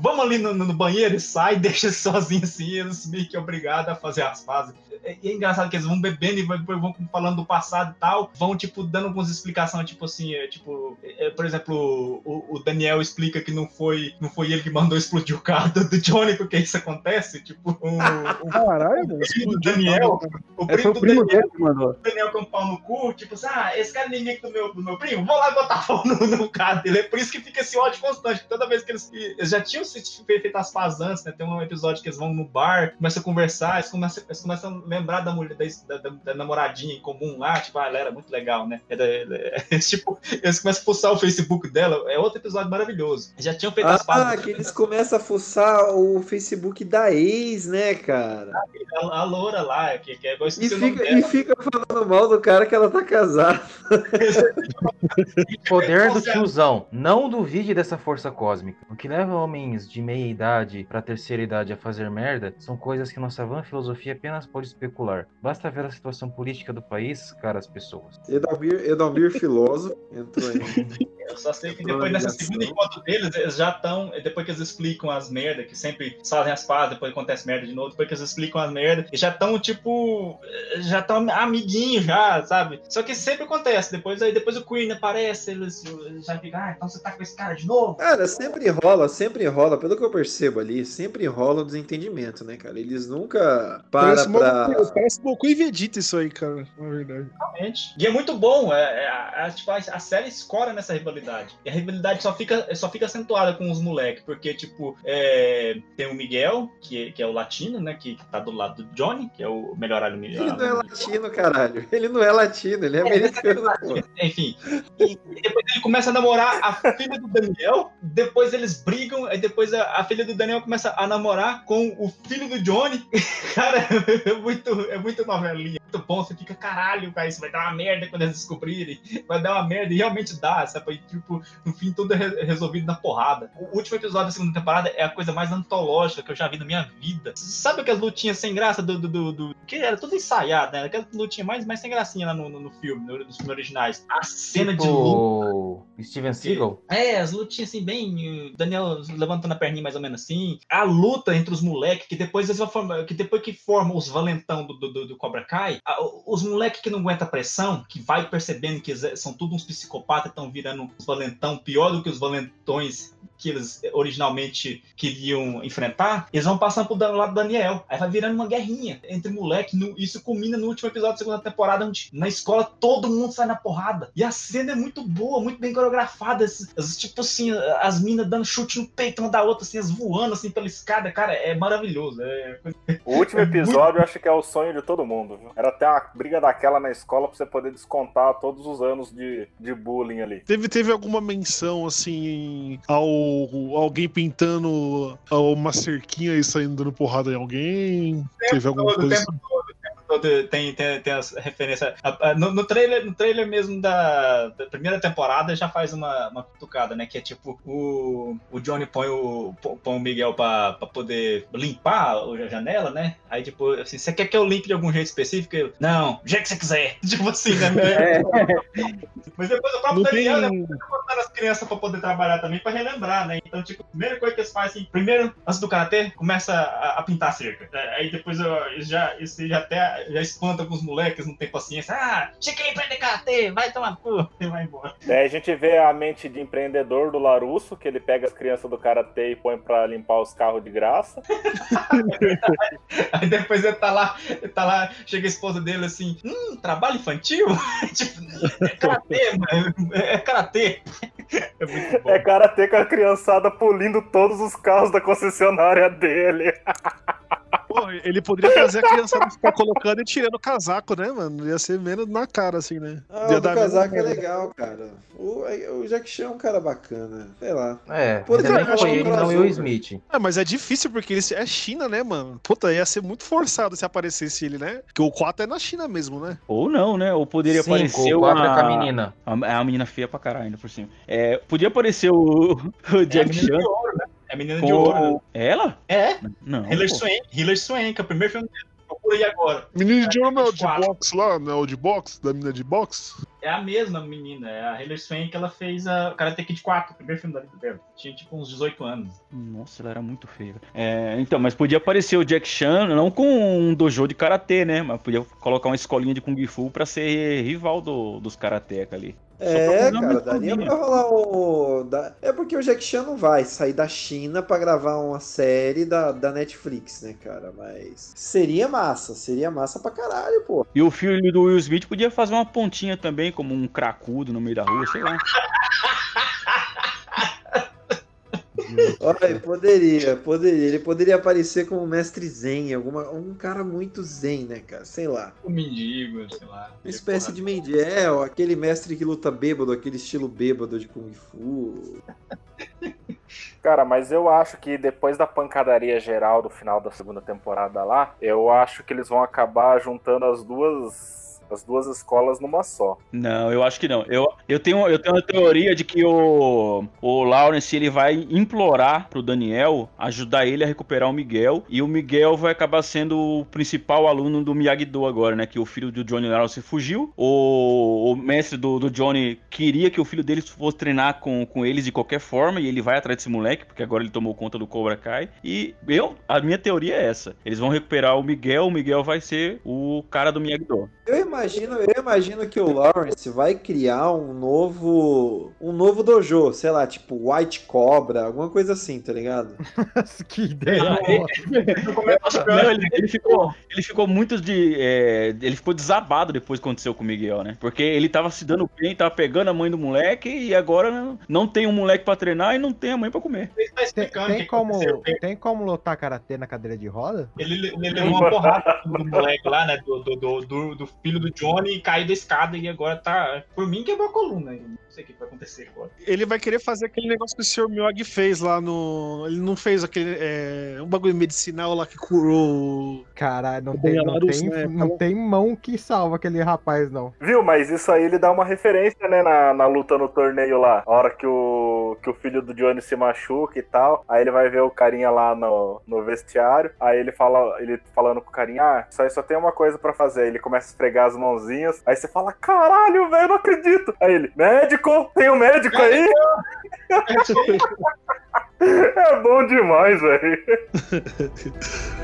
Vamos ali no, no banheiro e sai, deixa eles sozinhos assim, eles meio que obrigados a fazer as pazes. E é engraçado que eles vão bebendo e vão, vão falando do passado e tal, vão, tipo, dando algumas explicações, tipo assim, é, tipo, é, por exemplo, o, o Daniel explica que não foi, não foi ele que mandou explodir o carro do, do Johnny, porque isso acontece, tipo, o, o Caralho, o do Daniel, o É, primo foi o do primo Daniel, dele que mandou. o Daniel pau no cu, tipo assim, ah, esse cara é inimigo do meu, do meu primo, vou lá botar pau no, no cara dele. É por isso que fica esse ódio constante. Toda vez que eles, eles já tinham feito as pazes antes, né? Tem um episódio que eles vão no bar, começam a conversar, eles começam, eles começam a lembrar da mulher, da, da- da namoradinha em comum lá, tipo, ah, ela era muito legal, né? Era- era- tipo, eles começam a fuçar o Facebook dela, é outro episódio maravilhoso. Já tinham feito as Ah, pazes. que eles começam a fuçar o Facebook da ex, né, cara? A, a loura lá, que, que é igual E fica, e fica falando mal do cara que ela tá casada. Poder do tiozão. Não duvide dessa força cósmica. O que leva homens de meia idade pra terceira idade a fazer merda são coisas que nossa vã filosofia apenas pode especular. Basta ver a situação política do país, caras pessoas. Edalmir, Edalmir filósofo entrou aí. Eu só sei que depois dessa segunda encontro deles, eles já estão. Depois que eles explicam as merdas, que sempre fazem as pazes, depois acontece merda de novo, depois que eles explicam as merdas, eles já estão, tipo. Já estão amiguinhos, já, sabe? Só que sempre acontece. Depois, aí, depois o Queen aparece, eles eles já ficam, ah, então você tá com esse cara de novo? Cara, sempre rola, sempre rola, pelo que eu percebo ali, sempre rola um desentendimento, né, cara? Eles nunca param Parece, pra. Parece Goku e Vegeta isso aí, cara, na verdade. Realmente. E é muito bom. É, é, a, tipo, a, a série escora nessa rivalidade. E a rivalidade só fica, só fica acentuada com os moleques. Porque, tipo, é, tem o Miguel, que, que é o latino, né? Que, que tá do lado do Johnny, que é o melhor alho Ele não é latino, caralho. Ele não é latino, ele é americano. Enfim. E, e depois ele começa a namorar a filha do Daniel. Depois eles brigam. Aí depois a, a filha do Daniel começa a namorar com o filho do Johnny. Cara, é muito, é muito novelinha. Muito bom. Você fica, caralho, cara, isso vai dar uma merda quando eles descobrirem. Vai dar uma merda. E realmente dá, sabe? E, tipo, no fim, tudo é re- resolvido na porrada. O último episódio da segunda temporada é a coisa mais antológica que eu já vi na minha vida. Sabe aquelas lutinhas sem graça do. do, do, do- que era tudo ensaiado, né? Aquela lutinha mais, mais sem gracinha lá no, no, no filme, no- nos filmes originais. A cena de luta. Tipo, Steven Seagal? É, as lutinhas assim, bem. Daniel levantando a perninha mais ou menos assim. A luta entre os moleques, que depois eles vão formar. Que depois que formam os valentão do, do- do Cobra Kai, os moleques que não aguentam a pressão, que vai percebendo que são todos uns psicopatas, estão virando os valentão pior do que os valentões que eles originalmente queriam enfrentar, eles vão passando pro lado do Daniel. Aí vai virando uma guerrinha entre moleque. No- isso culmina no último episódio da segunda temporada, onde na escola todo mundo sai na porrada. E a cena é muito boa, muito bem coreografada. As- as- tipo assim, as minas dando chute no peito uma da outra, assim, as voando assim pela escada. Cara, é maravilhoso. É... O último episódio eu acho que é o sonho de todo mundo, viu? Era ter uma briga daquela na escola pra você poder descontar todos os anos de, de bullying ali. Teve, teve alguma menção, assim, ao alguém pintando uma cerquinha e saindo dando porrada em alguém? Teve alguma todo, coisa o assim? tempo todo, o tempo todo tem, tem, tem as referências. No, no trailer, no trailer mesmo da, da primeira temporada já faz uma, uma cutucada, né? Que é tipo, o, o Johnny põe o, põe o Miguel pra, pra poder limpar a janela, né? Aí, tipo, assim, você quer que eu limpe de algum jeito específico? Eu, Não, jeito que você quiser. Tipo assim, né? Mas depois o próprio tem- Daniel, né? botar as crianças pra poder trabalhar também, pra relembrar, né? Então, tipo, a primeira coisa que eles fazem, assim, primeiro, antes do karatê, começa a, a pintar a cerca. É, Aí depois eu, eu já, isso já até já espanta alguns moleques, não tem paciência. Ah, cheguei pra karatê, vai tomar cu, e vai embora. A gente vê a mente de empreendedor do Larusso, que ele pega as crianças do Karatê e põe pra limpar os carros de graça. Aí depois ele tá lá, ele tá lá, chega a esposa dele assim, hum, trabalho infantil? tipo, é karatê, mano, é karatê. É. É Karatê com a criançada polindo todos os carros da concessionária dele. Pô, ele poderia fazer a criançada ficar colocando e tirando o casaco, né, mano? Ia ser menos na cara, assim, né? Ah, o casaco é legal, cara. O, o Jack Chan é um cara bacana. Sei lá. É, Pô, ainda cara, foi ele, não o. Smith. É, mas é difícil porque ele é China, né, mano? Puta, ia ser muito forçado se aparecesse ele, né? Porque o 4 é na China mesmo, né? Ou não, né? Ou poderia Cinco, aparecer o quatro é uma... com a menina. É uma menina feia pra caralho, ainda por cima. É, podia aparecer o, o Jack menina Chan. ouro, né? É a menina com- de ouro. né? Ela? É, Não. Hiller. Swank, Hiller Swank, é o primeiro filme dele. por aí agora. Menino de não é o de boxe lá, não é o de boxe? Da menina de boxe? É a mesma menina, é a Hilary Swank que ela fez a Karate Kid 4, o primeiro filme da vida dela. Tinha tipo uns 18 anos. Nossa, ela era muito feia. É, então, mas podia aparecer o Jack Chan, não com um dojo de karatê, né? Mas podia colocar uma escolinha de Kung Fu pra ser rival do- dos karateka ali. Só pra É, cara, daria pra rolar o. da- É porque o Jack Chan não vai sair da China pra gravar uma série da, da Netflix, né, cara? Mas seria massa, seria massa pra caralho, pô. E o filho do Will Smith podia fazer uma pontinha também, como um cracudo no meio da rua, sei lá. Olha, poderia, poderia. Ele poderia aparecer como mestre Zen, alguma, um cara muito Zen, né, cara? Sei lá. O mendigo, sei lá. Uma espécie de mendigo. É, ó, aquele mestre que luta bêbado, aquele estilo bêbado de Kung Fu. Cara, mas eu acho que depois da pancadaria geral do final da segunda temporada lá, eu acho que eles vão acabar juntando as duas as duas escolas numa só. Não, eu acho que não. Eu, eu, tenho, eu tenho uma teoria de que o, o Lawrence ele vai implorar pro Daniel ajudar ele a recuperar o Miguel. E o Miguel vai acabar sendo o principal aluno do Miyagi-Do agora, né? Que o filho do Johnny Lawrence fugiu. O, o mestre do, do Johnny queria que o filho dele fosse treinar com, com eles de qualquer forma. E ele vai atrás desse moleque, porque agora ele tomou conta do Cobra Kai. E eu, a minha teoria é essa. Eles vão recuperar o Miguel, o Miguel vai ser o cara do Miyagi-Do. Eu imagino, eu imagino que o Lawrence vai criar um novo. um novo dojo, sei lá, tipo White Cobra, alguma coisa assim, tá ligado? que ideia. Não, ele, ele ficou, ele ficou muito de. é, ele ficou desabado depois que aconteceu com o Miguel, né? Porque ele tava se dando bem, tava pegando a mãe do moleque e agora não, não tem um moleque pra treinar e não tem a mãe pra comer. Tem, tem como, tem como lutar karatê na cadeira de roda? Ele, ele levou uma porrada do moleque lá, né? Do, do, do, do- do filho do Johnny e caiu da escada e agora tá. Por mim, quebrou a coluna. Eu Não sei o que vai acontecer agora. Ele vai querer fazer aquele negócio que o Sr. Miyagi fez lá no. Ele não fez aquele. É, um bagulho medicinal lá que curou. Caralho, não tem, não, tem, né? não tem mão que salva aquele rapaz, não. Viu? Mas isso aí ele dá uma referência, né, na, na luta no torneio lá. A hora que o, que o filho do Johnny se machuca e tal. Aí ele vai ver o carinha lá no, no vestiário. Aí ele fala, ele falando com o carinha, ah, isso aí só tem uma coisa pra fazer. Aí ele começa a esfregar as mãozinhas. Aí você fala, caralho, velho, não acredito. Aí ele, médico, tem um médico aí? é bom demais, velho.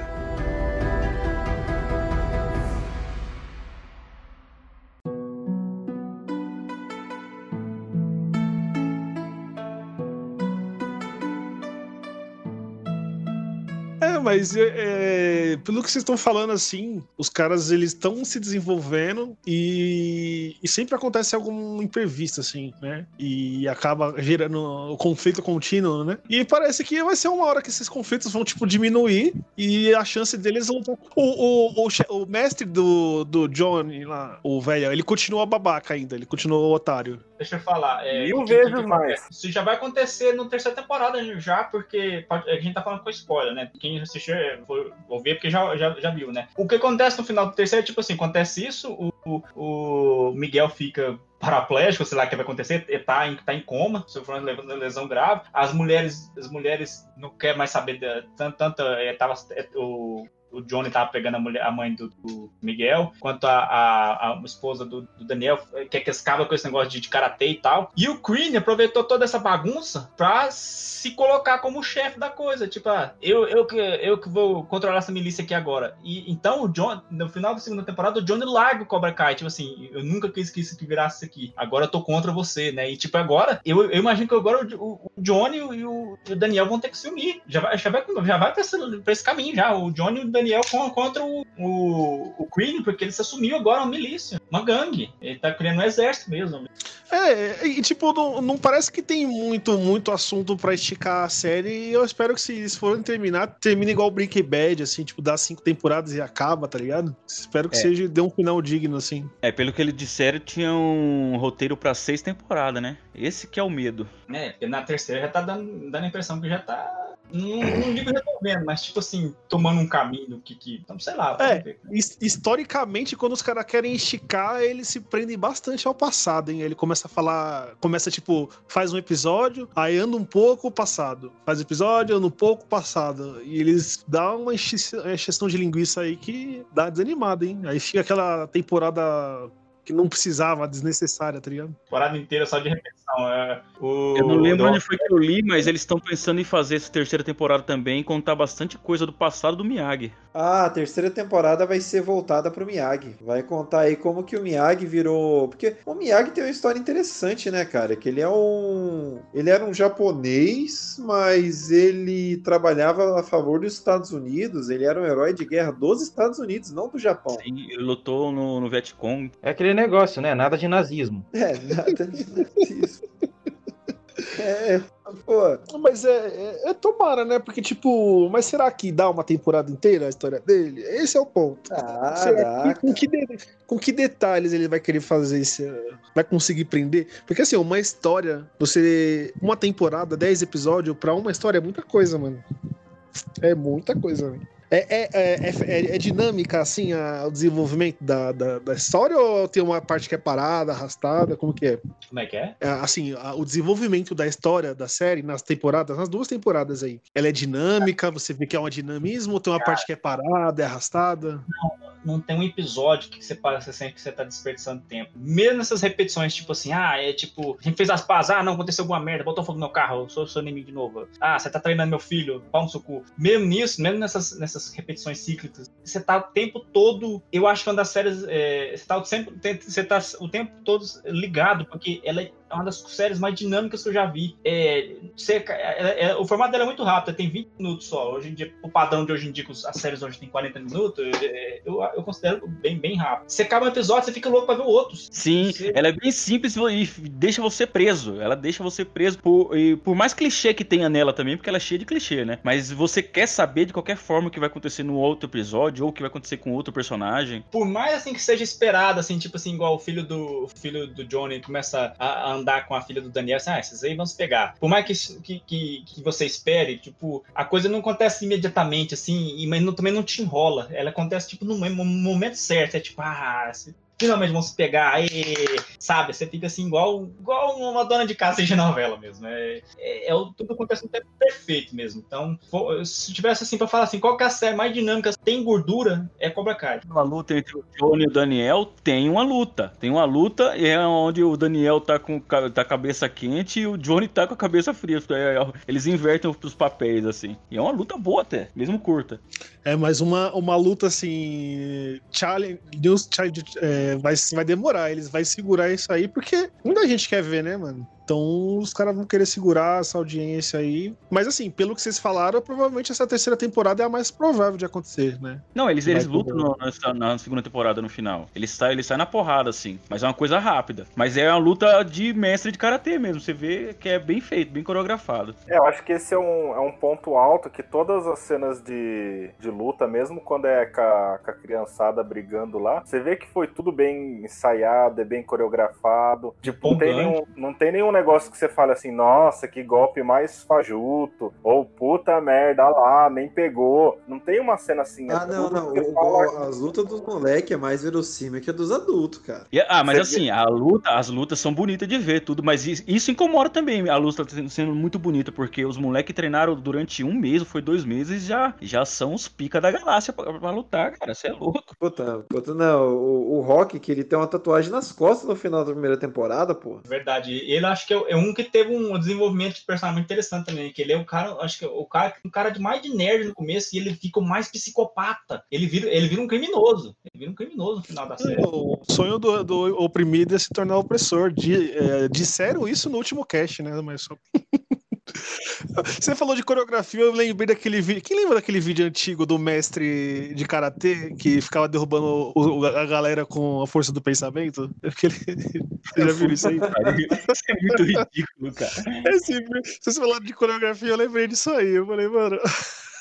mas é, é, pelo que vocês estão falando assim, os caras eles estão se desenvolvendo e, e sempre acontece algum imprevisto assim, né? E acaba gerando o conflito contínuo, né? E parece que vai ser uma hora que esses conflitos vão tipo diminuir e a chance deles vão o, o, o, che- o mestre do, do Johnny lá, o velho, ele continua babaca ainda, ele continua otário. Deixa eu falar. É, Mil vezes que que mais. Isso já vai acontecer na terceira temporada já, porque pode- a gente tá falando com spoiler, né? Quem assistiu é, vou ver porque já, já, já viu, né? O que acontece no final do terceiro é tipo assim: acontece isso, o, o, o Miguel fica paraplégico, sei lá o que vai acontecer, tá em, tá em coma, sofrendo lesão grave. As mulheres, as mulheres não querem mais saber da, tanto, tanto é, tava, é, o, o Johnny tava pegando a, mulher, a mãe do, do Miguel, quanto a, a, a esposa do, do Daniel, quer que acaba com esse negócio de, de karatê e tal. E o Creed aproveitou toda essa bagunça pra se colocar como chefe da coisa. Tipo, ah, eu, eu, que, eu que vou controlar essa milícia aqui agora. E então o John, no final da segunda temporada, o Johnny larga o Cobra Kai. Tipo assim, eu nunca quis que isso que virasse isso aqui. Agora eu tô contra você, né? E tipo, agora, eu, eu imagino que agora o, o- o Johnny e o, o Daniel vão ter que se unir. Já vai, já vai, já vai pra, esse, pra esse caminho já. O Johnny e o Daniel con- contra o, o, o Creed, porque ele se assumiu agora uma milícia, uma gangue. Ele tá criando um exército mesmo. É, e tipo, não, não parece que tem muito, muito assunto pra esticar a série. E eu espero que se eles forem terminar, termine igual Breaking Bad, assim, tipo, dá cinco temporadas e acaba, tá ligado? Espero que É. seja, dê um final digno, assim. É, pelo que eles disseram, tinha um roteiro pra seis temporadas, né? Esse que é o medo. É, porque na terceira já tá dando, dando a impressão que já tá. Não, não digo resolvendo, mas tipo assim, tomando um caminho que. que então, sei lá. É, ver. his- historicamente, quando os caras querem esticar, eles se prendem bastante ao passado, hein? Ele começa a falar, começa tipo, faz um episódio, aí anda um pouco passado. Faz episódio, anda um pouco passado. E eles dão uma encheção de linguiça aí que dá desanimada, hein? Aí fica aquela temporada que não precisava, desnecessária, tá ligado? Temporada inteira só de repetição. É, o, Eu não lembro o- onde foi que eu li, mas eles estão pensando em fazer essa terceira temporada também e contar bastante coisa do passado do Miyagi. Ah, a terceira temporada vai ser voltada pro Miyagi. Vai contar aí como que o Miyagi virou. Porque o Miyagi tem uma história interessante, né, cara? Que ele é um. Ele era um japonês, mas ele trabalhava a favor dos Estados Unidos. Ele era um herói de guerra dos Estados Unidos, não do Japão. Sim, ele lutou no, no Vietcong. É aquele negócio, né? Nada de nazismo. É, nada disso. É, pô. Mas é, é, é tomara, né? Porque, tipo, mas será que dá uma temporada inteira a história dele? Esse é o ponto. Ah, que- com, que de- com que detalhes ele vai querer fazer isso? Vai conseguir prender? Porque, assim, uma história, você. Uma temporada, 10 episódios, pra uma história é muita coisa, mano. É muita coisa, velho. É, é, é, é- é- é dinâmica, assim, a- o desenvolvimento da, da, da história ou tem uma parte que é parada, arrastada? Como que é? Como é que é? É, assim, a- o desenvolvimento da história da série nas temporadas, nas duas temporadas aí, ela é dinâmica, você vê que é um dinamismo, ou tem uma parte que é parada, é arrastada? não tem um episódio que você você sente que você tá desperdiçando tempo. Mesmo nessas repetições, tipo assim, ah, é tipo, a gente fez as pazes, ah, não, aconteceu alguma merda, botou fogo no meu carro, eu sou seu inimigo de novo. Ah, você tá treinando meu filho, pau no seu cu. Mesmo nisso, mesmo nessas, nessas repetições cíclicas, você tá o tempo todo, eu acho que é uma das séries, é, você, tá o tempo, você tá o tempo todo ligado, porque ela é uma das séries mais dinâmicas que eu já vi. É, você- é- é- o formato dela é muito rápido, tem 20 minutos só. Hoje em dia, o padrão de hoje em dia, as séries hoje tem 40 minutos, é, eu, eu considero bem, bem rápido. Você acaba um episódio, você fica louco pra ver outros. Sim, ela é bem simples e deixa você preso. Ela deixa você preso por, e por mais clichê que tenha nela também, porque ela é cheia de clichê, né? Mas você quer saber de qualquer forma o que vai acontecer no outro episódio ou o que vai acontecer com outro personagem. Por mais assim que seja esperado, assim, tipo assim, igual o filho do o filho do Johnny começa a, a andar com a filha do Daniel, assim, ah, esses aí vão se pegar. Por mais que, que, que, você espere, tipo, a coisa não acontece imediatamente, assim, e, mas não- também não te enrola. Ela acontece, tipo, no mo- momento certo. É tipo, ah, se- finalmente vão se pegar, aí, sabe? Você fica assim, igual, igual uma dona de casa de novela mesmo. É, é, é o- tudo acontece no tempo perfeito mesmo. Então, se tivesse assim pra falar assim, qual que é a série mais dinâmica, tem gordura, é Cobra Kai. Uma luta entre o Johnny e o Daniel tem uma luta. Tem uma luta e é onde o Daniel tá com tá a cabeça quente e o Johnny tá com a cabeça fria. É, é, Eles invertem os papéis, assim. E é uma luta boa até, mesmo curta. É, mas uma, uma luta assim. Challenge, News Challenge é, vai, vai demorar, eles vão segurar isso aí, porque muita gente quer ver, né, mano? Então os caras vão querer segurar essa audiência aí. Mas assim, pelo que vocês falaram, provavelmente essa terceira temporada é a mais provável de acontecer, né? Não, eles, eles lutam no- na, na segunda temporada no final. Eles saem eles saem na porrada, assim. Mas é uma coisa rápida. Mas é uma luta de mestre de karatê mesmo. Você vê que é bem feito, bem coreografado. É, eu acho que esse é um, é um ponto alto que todas as cenas de, de luta, mesmo quando é com a, com a criançada brigando lá, você vê que foi tudo bem ensaiado, é bem coreografado. Tipo, não tem, nenhum, não tem nenhum negócio que você fale assim, nossa, que golpe mais fajuto, ou puta merda, olha lá, nem pegou. Não tem uma cena assim. Ah, é não, não. O- fala- as lutas dos moleques é mais verossímil que a dos adultos, cara. E- ah, mas Você assim, a luta, as lutas são bonitas de ver, tudo, mas isso, isso incomoda também. A luta tá sendo- muito bonita, porque os moleques treinaram durante um mês, ou foi dois meses, já, já são os pica da galáxia pra, pra lutar, cara. Você é louco. Puta, puta, não. O, o Rock, que ele tem uma tatuagem nas costas no final da primeira temporada, pô. Verdade. Ele acho que é é um que teve um desenvolvimento de personagem interessante também. Que ele é o cara, acho que é o cara, um cara de mais de nerd no começo e ele fica mais psicopata. Ele vira, ele vira um criminoso. Ele vira um criminoso no final da série. O sonho do, do oprimido é se tornar opressor. Di- é, disseram isso no último cast, né? Mas só. Você falou de coreografia, eu lembrei daquele vídeo. Quem lembra daquele vídeo antigo do mestre de karatê que ficava derrubando o- a galera com a força do pensamento? Aquele... Você já viu isso aí? Isso é muito ridículo, cara. Esse, vi- vocês falaram de coreografia, eu lembrei disso aí. Eu falei, mano.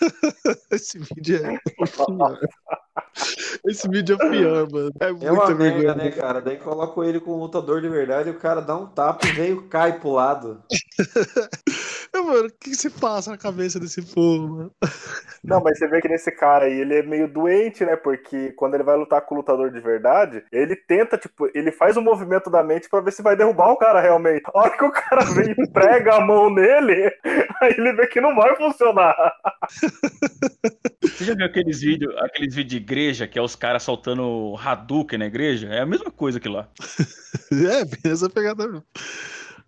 Esse vídeo é. Esse vídeo é o pior, mano. É, É muita uma merda, vergonha. né, cara? Daí coloca ele com um lutador de verdade e o cara dá um tapa e veio cai pro lado. mano, o que se passa na cabeça desse povo, mano? Não, mas você vê que nesse cara aí, ele é meio doente, né? Porque quando ele vai lutar com o lutador de verdade, ele tenta, tipo, ele faz o movimento da mente pra ver se vai derrubar o cara realmente. A hora que o cara vem e prega a mão nele, aí ele vê que não vai funcionar. Você já viu aqueles vídeos aqueles vídeos de igreja que é os caras soltando Hadouken na igreja? É a mesma coisa que lá. É, bem essa pegada mesmo.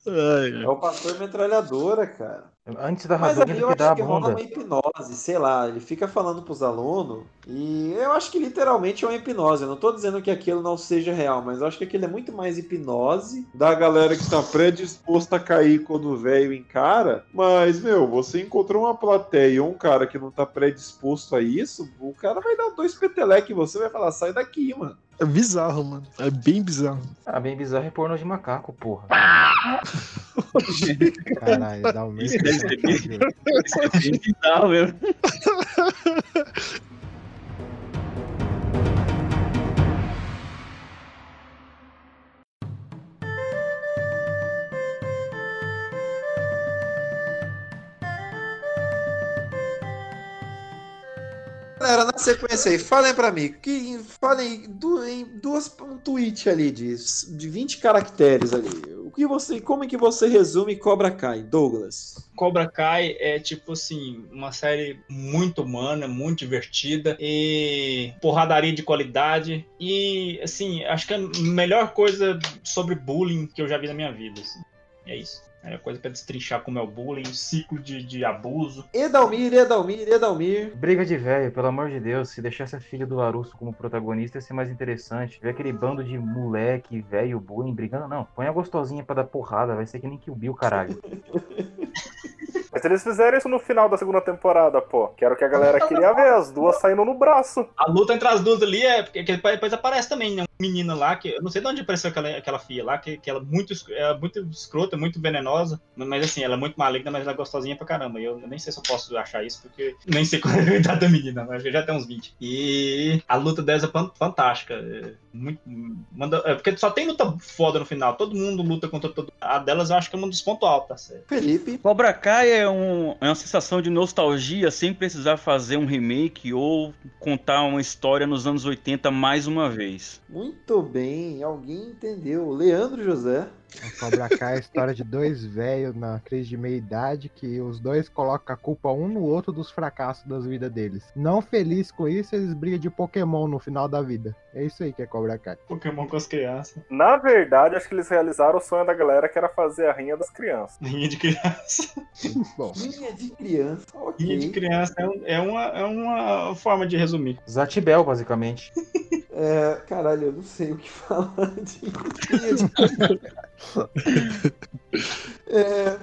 Ai, É o pastor metralhadora, cara. Antes da Mas tem eu que dar a acho que rola bunda. uma hipnose, sei lá, ele fica falando pros alunos e eu acho que literalmente é uma hipnose. Eu não tô dizendo que aquilo não seja real, mas eu acho que aquilo é muito mais hipnose da galera que tá predisposta a cair quando o velho encara. Mas, meu, você encontrou uma plateia ou um cara que não tá predisposto a isso, o cara vai dar dois peteleques em você e vai falar, sai daqui, mano. É bizarro, mano. É bem bizarro. Ah, bem bizarro é porno de macaco, porra. Caralho, dá um Isso é bem bizarro mesmo. Galera, na sequência aí, falem pra mim, que, falem du- em duas, um tweet ali de, de 20 caracteres ali. Que você, como é que você resume Cobra Kai, Douglas? Cobra Kai é tipo assim, uma série muito humana, muito divertida e porradaria de qualidade e assim, acho que é a melhor coisa sobre bullying que eu já vi na minha vida. assim. É isso. É coisa pra destrinchar como é o bullying, o ciclo de, de abuso. Edalmir, Edalmir, Edalmir. Briga de velho, pelo amor de Deus. Se deixasse a filha do Larusso como protagonista, ia ser mais interessante. Ver aquele bando de moleque, velho, bullying, brigando. Não, põe a gostosinha pra dar porrada. Vai ser que nem Kill Bill, caralho. Mas eles fizeram isso no final da segunda temporada, pô. Que era o que a galera queria ver, as duas saindo no braço. A luta entre as duas ali é porque que depois aparece também, né? Uma menina lá, que eu não sei de onde apareceu aquela, aquela filha lá, que, que ela é muito, é muito escrota, muito venenosa. Mas assim, ela é muito maligna, mas ela é gostosinha pra caramba. E eu nem sei se eu posso achar isso, porque nem sei qual é a idade da menina, mas já tem uns 20. E a luta delas é fan- fantástica. É muito, manda, é porque só tem luta foda no final. Todo mundo luta contra todo. A delas eu acho que é um dos pontos altos da série. Felipe. Cobra Kai é, um, é uma sensação de nostalgia sem precisar fazer um remake ou contar uma história nos anos 80 mais uma vez. Muito bem, alguém entendeu. Leandro José. O Cobra Kai é a história de dois velhos na crise de meia-idade que os dois colocam a culpa um no outro dos fracassos das vidas deles. Não feliz com isso, eles brigam de Pokémon no final da vida. É isso aí que é Cobra Kai. Pokémon com as crianças. Na verdade, acho que eles realizaram o sonho da galera que era fazer a rinha das crianças. Rinha de criança. Bom, Linha de criança, ok. Rinha de criança é, um- é uma, é uma forma de resumir. Zatibel, basicamente. É, caralho, eu não sei o que falar de é,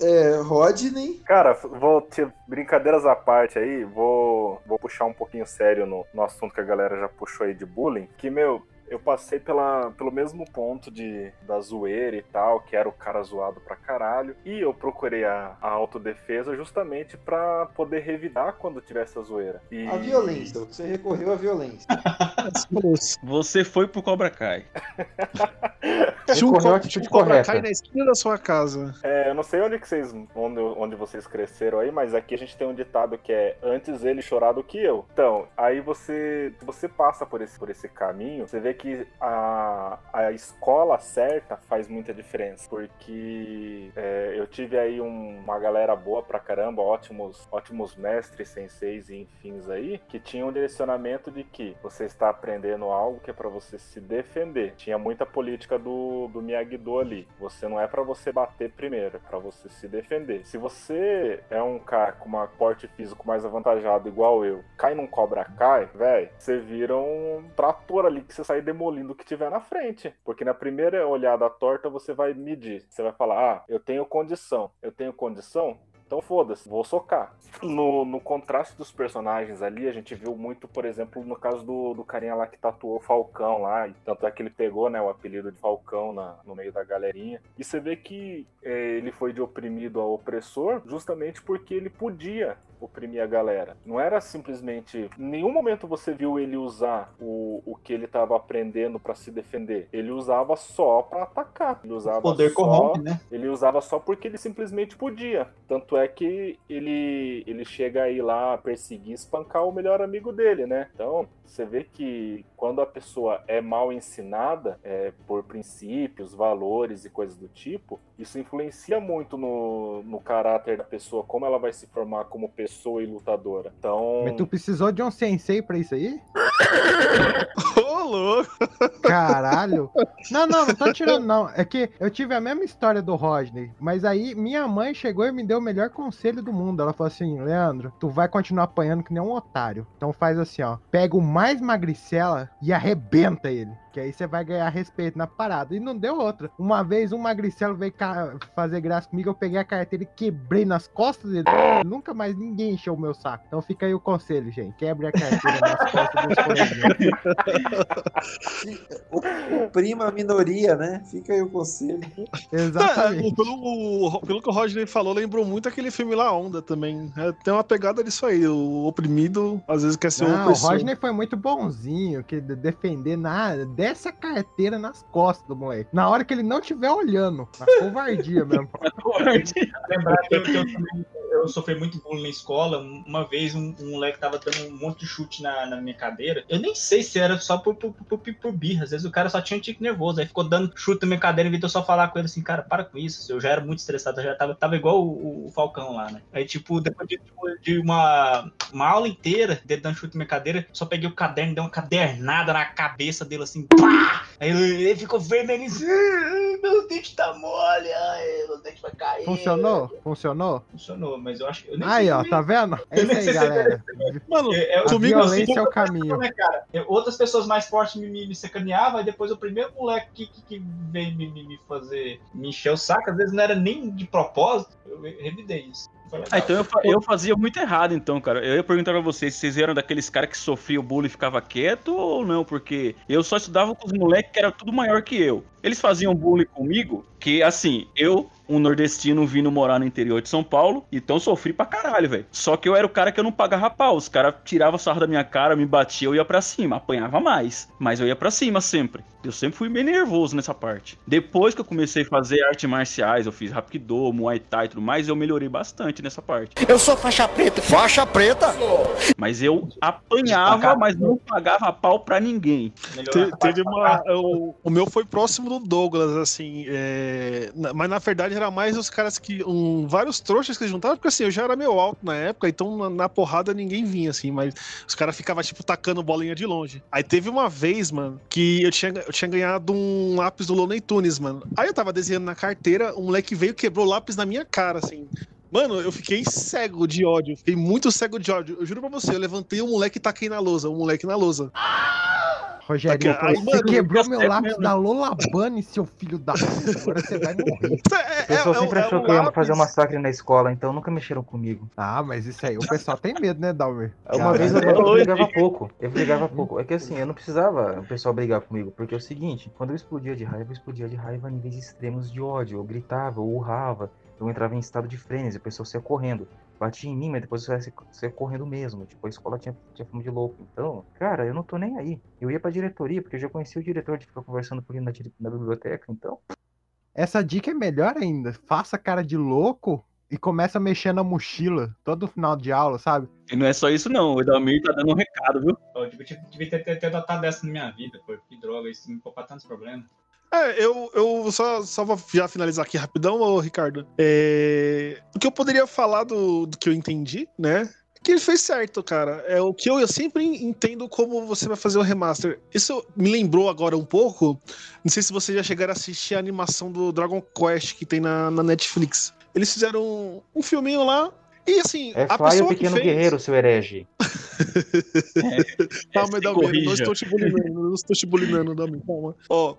é, Rodney. Cara, vou brincadeiras à parte aí, vou, vou puxar um pouquinho sério no, no assunto que a galera já puxou aí de bullying. Que, meu, eu passei pela, pelo mesmo ponto de, da zoeira e tal, que era o cara zoado pra caralho. E eu procurei a, a autodefesa justamente pra poder revidar quando tivesse a zoeira. E... A violência, você recorreu à violência. Você foi pro Cobra Kai. Tinha um, co- atitude Cobra correta. Kai na esquina da sua casa. É, eu não sei onde que vocês onde, onde vocês cresceram aí, mas aqui a gente tem um ditado que é antes ele chorar do que eu. Então, aí você você passa por esse por esse caminho, você vê que a, a escola certa faz muita diferença, porque é, eu tive aí um- uma galera boa pra caramba, ótimos ótimos mestres, senseis e enfins aí, que tinham um direcionamento de que você está aprendendo algo que é pra você se defender. Tinha muita política do, do Miyagi-Do ali. Você não é pra você bater primeiro, é pra você se defender. Se você é um cara com um porte físico mais avantajado, igual eu, cai num Cobra Kai, velho, você vira um trator ali que você sai demolindo o que tiver na frente. Porque na primeira olhada torta você vai medir. Você vai falar, ah, eu tenho condição. Eu tenho condição? Então foda-se, vou socar. No, no contraste dos personagens ali, a gente viu muito, por exemplo, no caso do, do carinha lá que tatuou o Falcão lá, tanto é que ele pegou né, o apelido de Falcão na, no meio da galerinha. E você vê que é, ele foi de oprimido a opressor justamente porque ele podia oprimir a galera. Não era simplesmente. Em nenhum momento você viu ele usar o, o que ele tava aprendendo pra se defender. Ele usava só pra atacar. Ele usava poder só, corrompe, né? Ele usava só porque ele simplesmente podia. Tanto é que ele, ele chega aí lá a perseguir e espancar o melhor amigo dele, né? Então, você vê que quando a pessoa é mal ensinada é, por princípios, valores e coisas do tipo, isso influencia muito no, no caráter da pessoa, como ela vai se formar como pessoa e lutadora. Então. Mas tu precisou de um sensei pra isso aí? Ô, louco! Caralho! Não, não, não tô tirando, não. É que eu tive a mesma história do Rodney, mas aí minha mãe chegou e me deu o melhor conselho do mundo. Ela falou assim: Leandro, tu vai continuar apanhando que nem um otário. Então faz assim, ó. Pega o mais magricela e arrebenta ele. Que aí você vai ganhar respeito na parada. E não deu outra. Uma vez um magricelo veio fazer graça comigo, eu peguei a carteira e quebrei nas costas dele. Nunca mais ninguém encheu o meu saco. Então fica aí o conselho, gente. Quebre a carteira nas costas dos coleguinhas. Oprima a minoria, né? Fica aí o conselho. Exatamente. É, pelo, pelo que o Rodney falou, lembrou muito aquele filme La Onda também. É, tem uma pegada disso aí. O oprimido às vezes quer ser o Não, o opressor. Rodney foi muito bonzinho, que de- defender nada, dessa carteira nas costas do moleque. Na hora que ele não estiver olhando, na covardia mesmo. Lembrar que eu, que eu também- eu sofri muito bullying na escola. Uma vez um, um moleque tava dando um monte de chute na, na minha cadeira. Eu nem sei se era só por, por, por, por, por birra. Às vezes o cara só tinha um tique nervoso. Aí ficou dando chute na minha cadeira em vez de eu só falar com ele assim, cara, para com isso. Eu já era muito estressado, eu já tava, tava igual o, o Falcão lá, né? Aí, tipo, depois de, de uma, uma aula inteira dele dando chute na minha cadeira, só peguei o caderno e dei uma cadernada na cabeça dele assim, pá! Aí ele, ele ficou vermelho assim, "Ai, meu dente tá mole, ai, meu dente vai cair. Funcionou? Funcionou? Funcionou, mas eu acho que. eu nem Aí, ó, tá vendo? É isso aí, galera. Mano, É, é, A comigo violência assim, é o caminho. né, cara? Eu- outras pessoas mais fortes me, me, me sacaneavam, e depois o primeiro moleque que, que, que veio me, me, me fazer, me encher o saco, às vezes não era nem de propósito, eu revidei isso. Ah, então eu, eu fazia muito errado, então, cara. Eu ia perguntar pra vocês se vocês eram daqueles caras que sofriam bullying e ficava quieto ou não, porque eu só estudava com os moleques que eram tudo maior que eu. Eles faziam bullying comigo, que assim, eu, um nordestino, vindo morar no interior de São Paulo, então sofri pra caralho, velho. Só que eu era o cara que eu não pagava pau. Os caras tiravam sarro da minha cara, me batiam, eu ia pra cima. Apanhava mais, mas eu ia pra cima sempre. Eu sempre fui meio nervoso nessa parte. Depois que eu comecei a fazer artes marciais, eu fiz Hapkido, Muay Thai e tudo mais, eu melhorei bastante nessa parte. Eu sou faixa preta. Faixa preta? Mas eu apanhava, mas não pagava pau pra ninguém. Te- teve uma. O, o meu foi próximo do Douglas, assim. é, mas na verdade era mais os caras que. Um, vários trouxas que juntavam, porque assim, eu já era meio alto na época, então na, na porrada ninguém vinha, assim, mas os caras ficavam, tipo, tacando bolinha de longe. Aí teve uma vez, mano, que eu tinha, eu tinha ganhado um lápis do Looney Tunes, mano. Aí eu tava desenhando na carteira, um moleque veio e quebrou o lápis na minha cara, assim. Mano, eu fiquei cego de ódio. Fiquei muito cego de ódio. Eu juro pra você, eu levantei o moleque e taquei na lousa. O moleque na lousa. Rogério, Tá que- aí, você mano, quebrou eu meu lápis da Lola Bunny, seu filho da puta. Agora você vai morrer. É, O pessoal sempre achou que eu ia fazer um massacre na escola, então nunca mexeram comigo. Ah, mas isso aí, o pessoal tem medo, né, Dalmer? Uma vez eu, eu brigava pouco. Eu brigava pouco. É que assim, eu não precisava o pessoal brigar comigo, porque é o seguinte, quando eu explodia de raiva, eu explodia de raiva a níveis extremos de ódio. Eu gritava, eu urrava, eu entrava em estado de frenesi, o pessoal saia correndo. Batia em mim, mas depois saia, saia correndo mesmo. Tipo, a escola tinha, tinha fama de louco. Então, cara, eu não tô nem aí. Eu ia pra diretoria, porque eu já conhecia o diretor de ficar conversando com ele na, na biblioteca, então. Essa dica é melhor ainda. Faça cara de louco e começa a mexer na mochila todo final de aula, sabe? E não é só isso, não. O Edalmir tá dando um recado, viu? Eu devia, ter, ter, ter adotado essa na minha vida, pô. Que droga, isso me poupar tantos problemas. É, eu, eu só, só vou já finalizar aqui rapidão, ô Ricardo. É, o que eu poderia falar do, do que eu entendi, né? Que ele fez certo, cara. É o que eu, eu sempre entendo como você vai fazer o remaster. Isso me lembrou agora um pouco. Não sei se vocês já chegaram a assistir a animação do Dragon Quest que tem na, na Netflix. Eles fizeram um, um filminho lá. E assim, É a Fly o pessoa que Pequeno fez. Guerreiro, seu herege. Calma, se Dalmir, não estou te bulinando, não estou te bulinando, Dalmir, calma. Ó,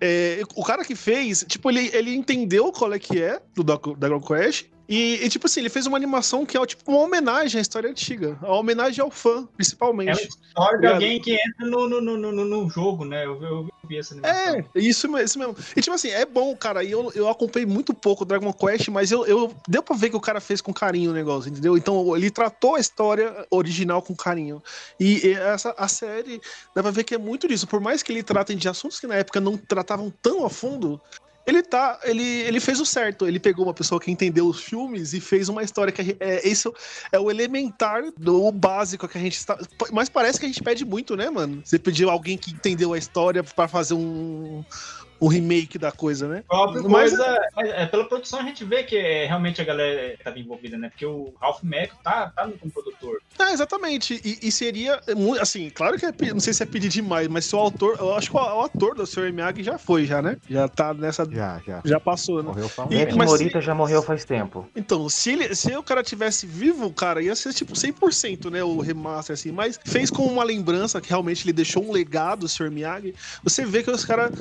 é, o cara que fez, tipo, ele, ele entendeu qual é que é do Dragon Quest E, e, tipo assim, ele fez uma animação que é tipo uma homenagem à história antiga. Uma homenagem ao fã, É principalmente. uma história de alguém que entra no, no, no, no, no jogo, né? Eu, vi- eu vi essa animação. É, isso, isso mesmo. E tipo assim, é bom, cara. E eu, eu acompanhei muito pouco Dragon Quest, mas eu, eu deu pra ver que o cara fez com carinho o negócio, entendeu? Então ele tratou a história original com carinho. E, e essa a série dá pra ver que é muito disso. Por mais que ele tratem de assuntos que na época não tratavam tão a fundo. Ele tá, ele, ele fez o certo. Ele pegou uma pessoa que entendeu os filmes e fez uma história que é isso é o elementar do básico que a gente está. Mas parece que a gente pede muito, né, mano? Você pediu alguém que entendeu a história pra fazer um, um remake da coisa, né? Própria Mas- coisa, é, é, pela produção a gente vê que é, realmente a galera estava envolvida, né? Porque o Ralph Macchio tá, tá como produtor. Ah, exatamente. E, e seria, assim, claro que é, não sei se é pedir demais, mas se o autor, eu acho que o, o ator do Sr. Miyagi já foi, já, né? Já tá nessa. Já, já. Já passou, né? Morreu faz um E- mas Morita se- já morreu faz tempo. Então, se, ele, se o cara tivesse vivo, cara, ia ser tipo 100%, né? O remaster, assim. Mas fez com uma lembrança que realmente ele deixou um legado, o Sr. Miyagi. Você vê que os caras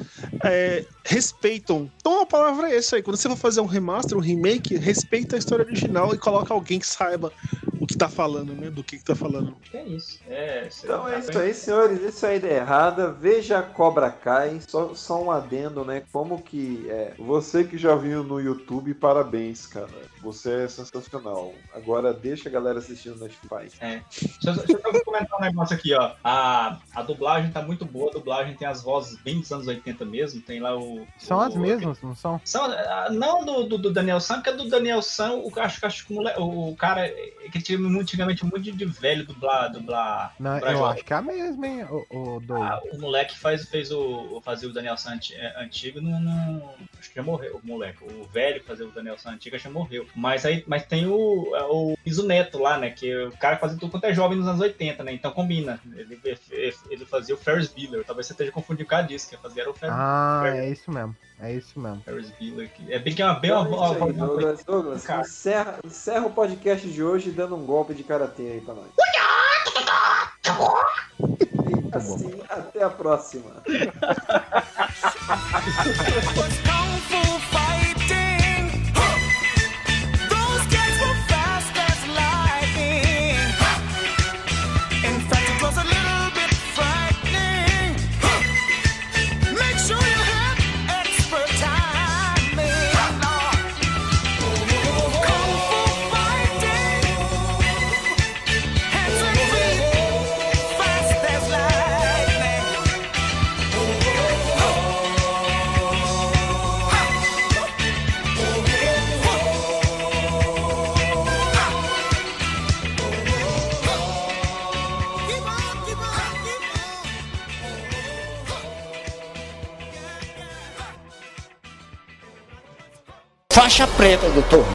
é, respeitam. Então a palavra é essa aí. Quando você for fazer um remaster, um remake, respeita a história original e coloca alguém que saiba o que tá falando, né? Do que, que tá falando. É isso. É, Então é isso aí, senhores. Isso é a ideia errada. Veja a Cobra Kai. Só, só um adendo, né? Como que é. Você que já viu no YouTube, parabéns, cara. Você é sensacional. Agora deixa a galera assistindo no Netflix. É. Deixa, eu- deixa eu comentar um negócio aqui, ó. A, a dublagem tá muito boa, a dublagem tem as vozes bem dos anos 80 mesmo. Tem lá o. São o- as mesmas, não são? São, não do, do, do Daniel San, porque do Daniel San, o, acho, que- acho que o, o cara é que tinha muito, antigamente muito de velho dublar. dublar, Não, dublar eu jovem. acho que é a mesma, hein, o, o Doug. Ah, o moleque faz, fez o, fazia o Daniel San anti- é, antigo, não, não- acho que já morreu, o moleque. O velho que fazia o Daniel San antigo já morreu. Mas aí mas tem o, é, o Iso Neto lá, né? Que o cara que fazia tudo quanto é jovem nos anos 80, né? Então combina. Ele, ele fazia o Ferris Bueller. Talvez você esteja confundindo com a disso, que fazia era o Ferris, Ah, Ferris, é isso mesmo. É isso mesmo. Ferris Bueller. que- É bem que é uma bem uma, uma, é isso aí, uma- Douglas, Douglas, encerra, encerra o podcast de hoje dando um golpe de karatê aí pra nós. E assim, até a próxima. Faixa preta, doutor.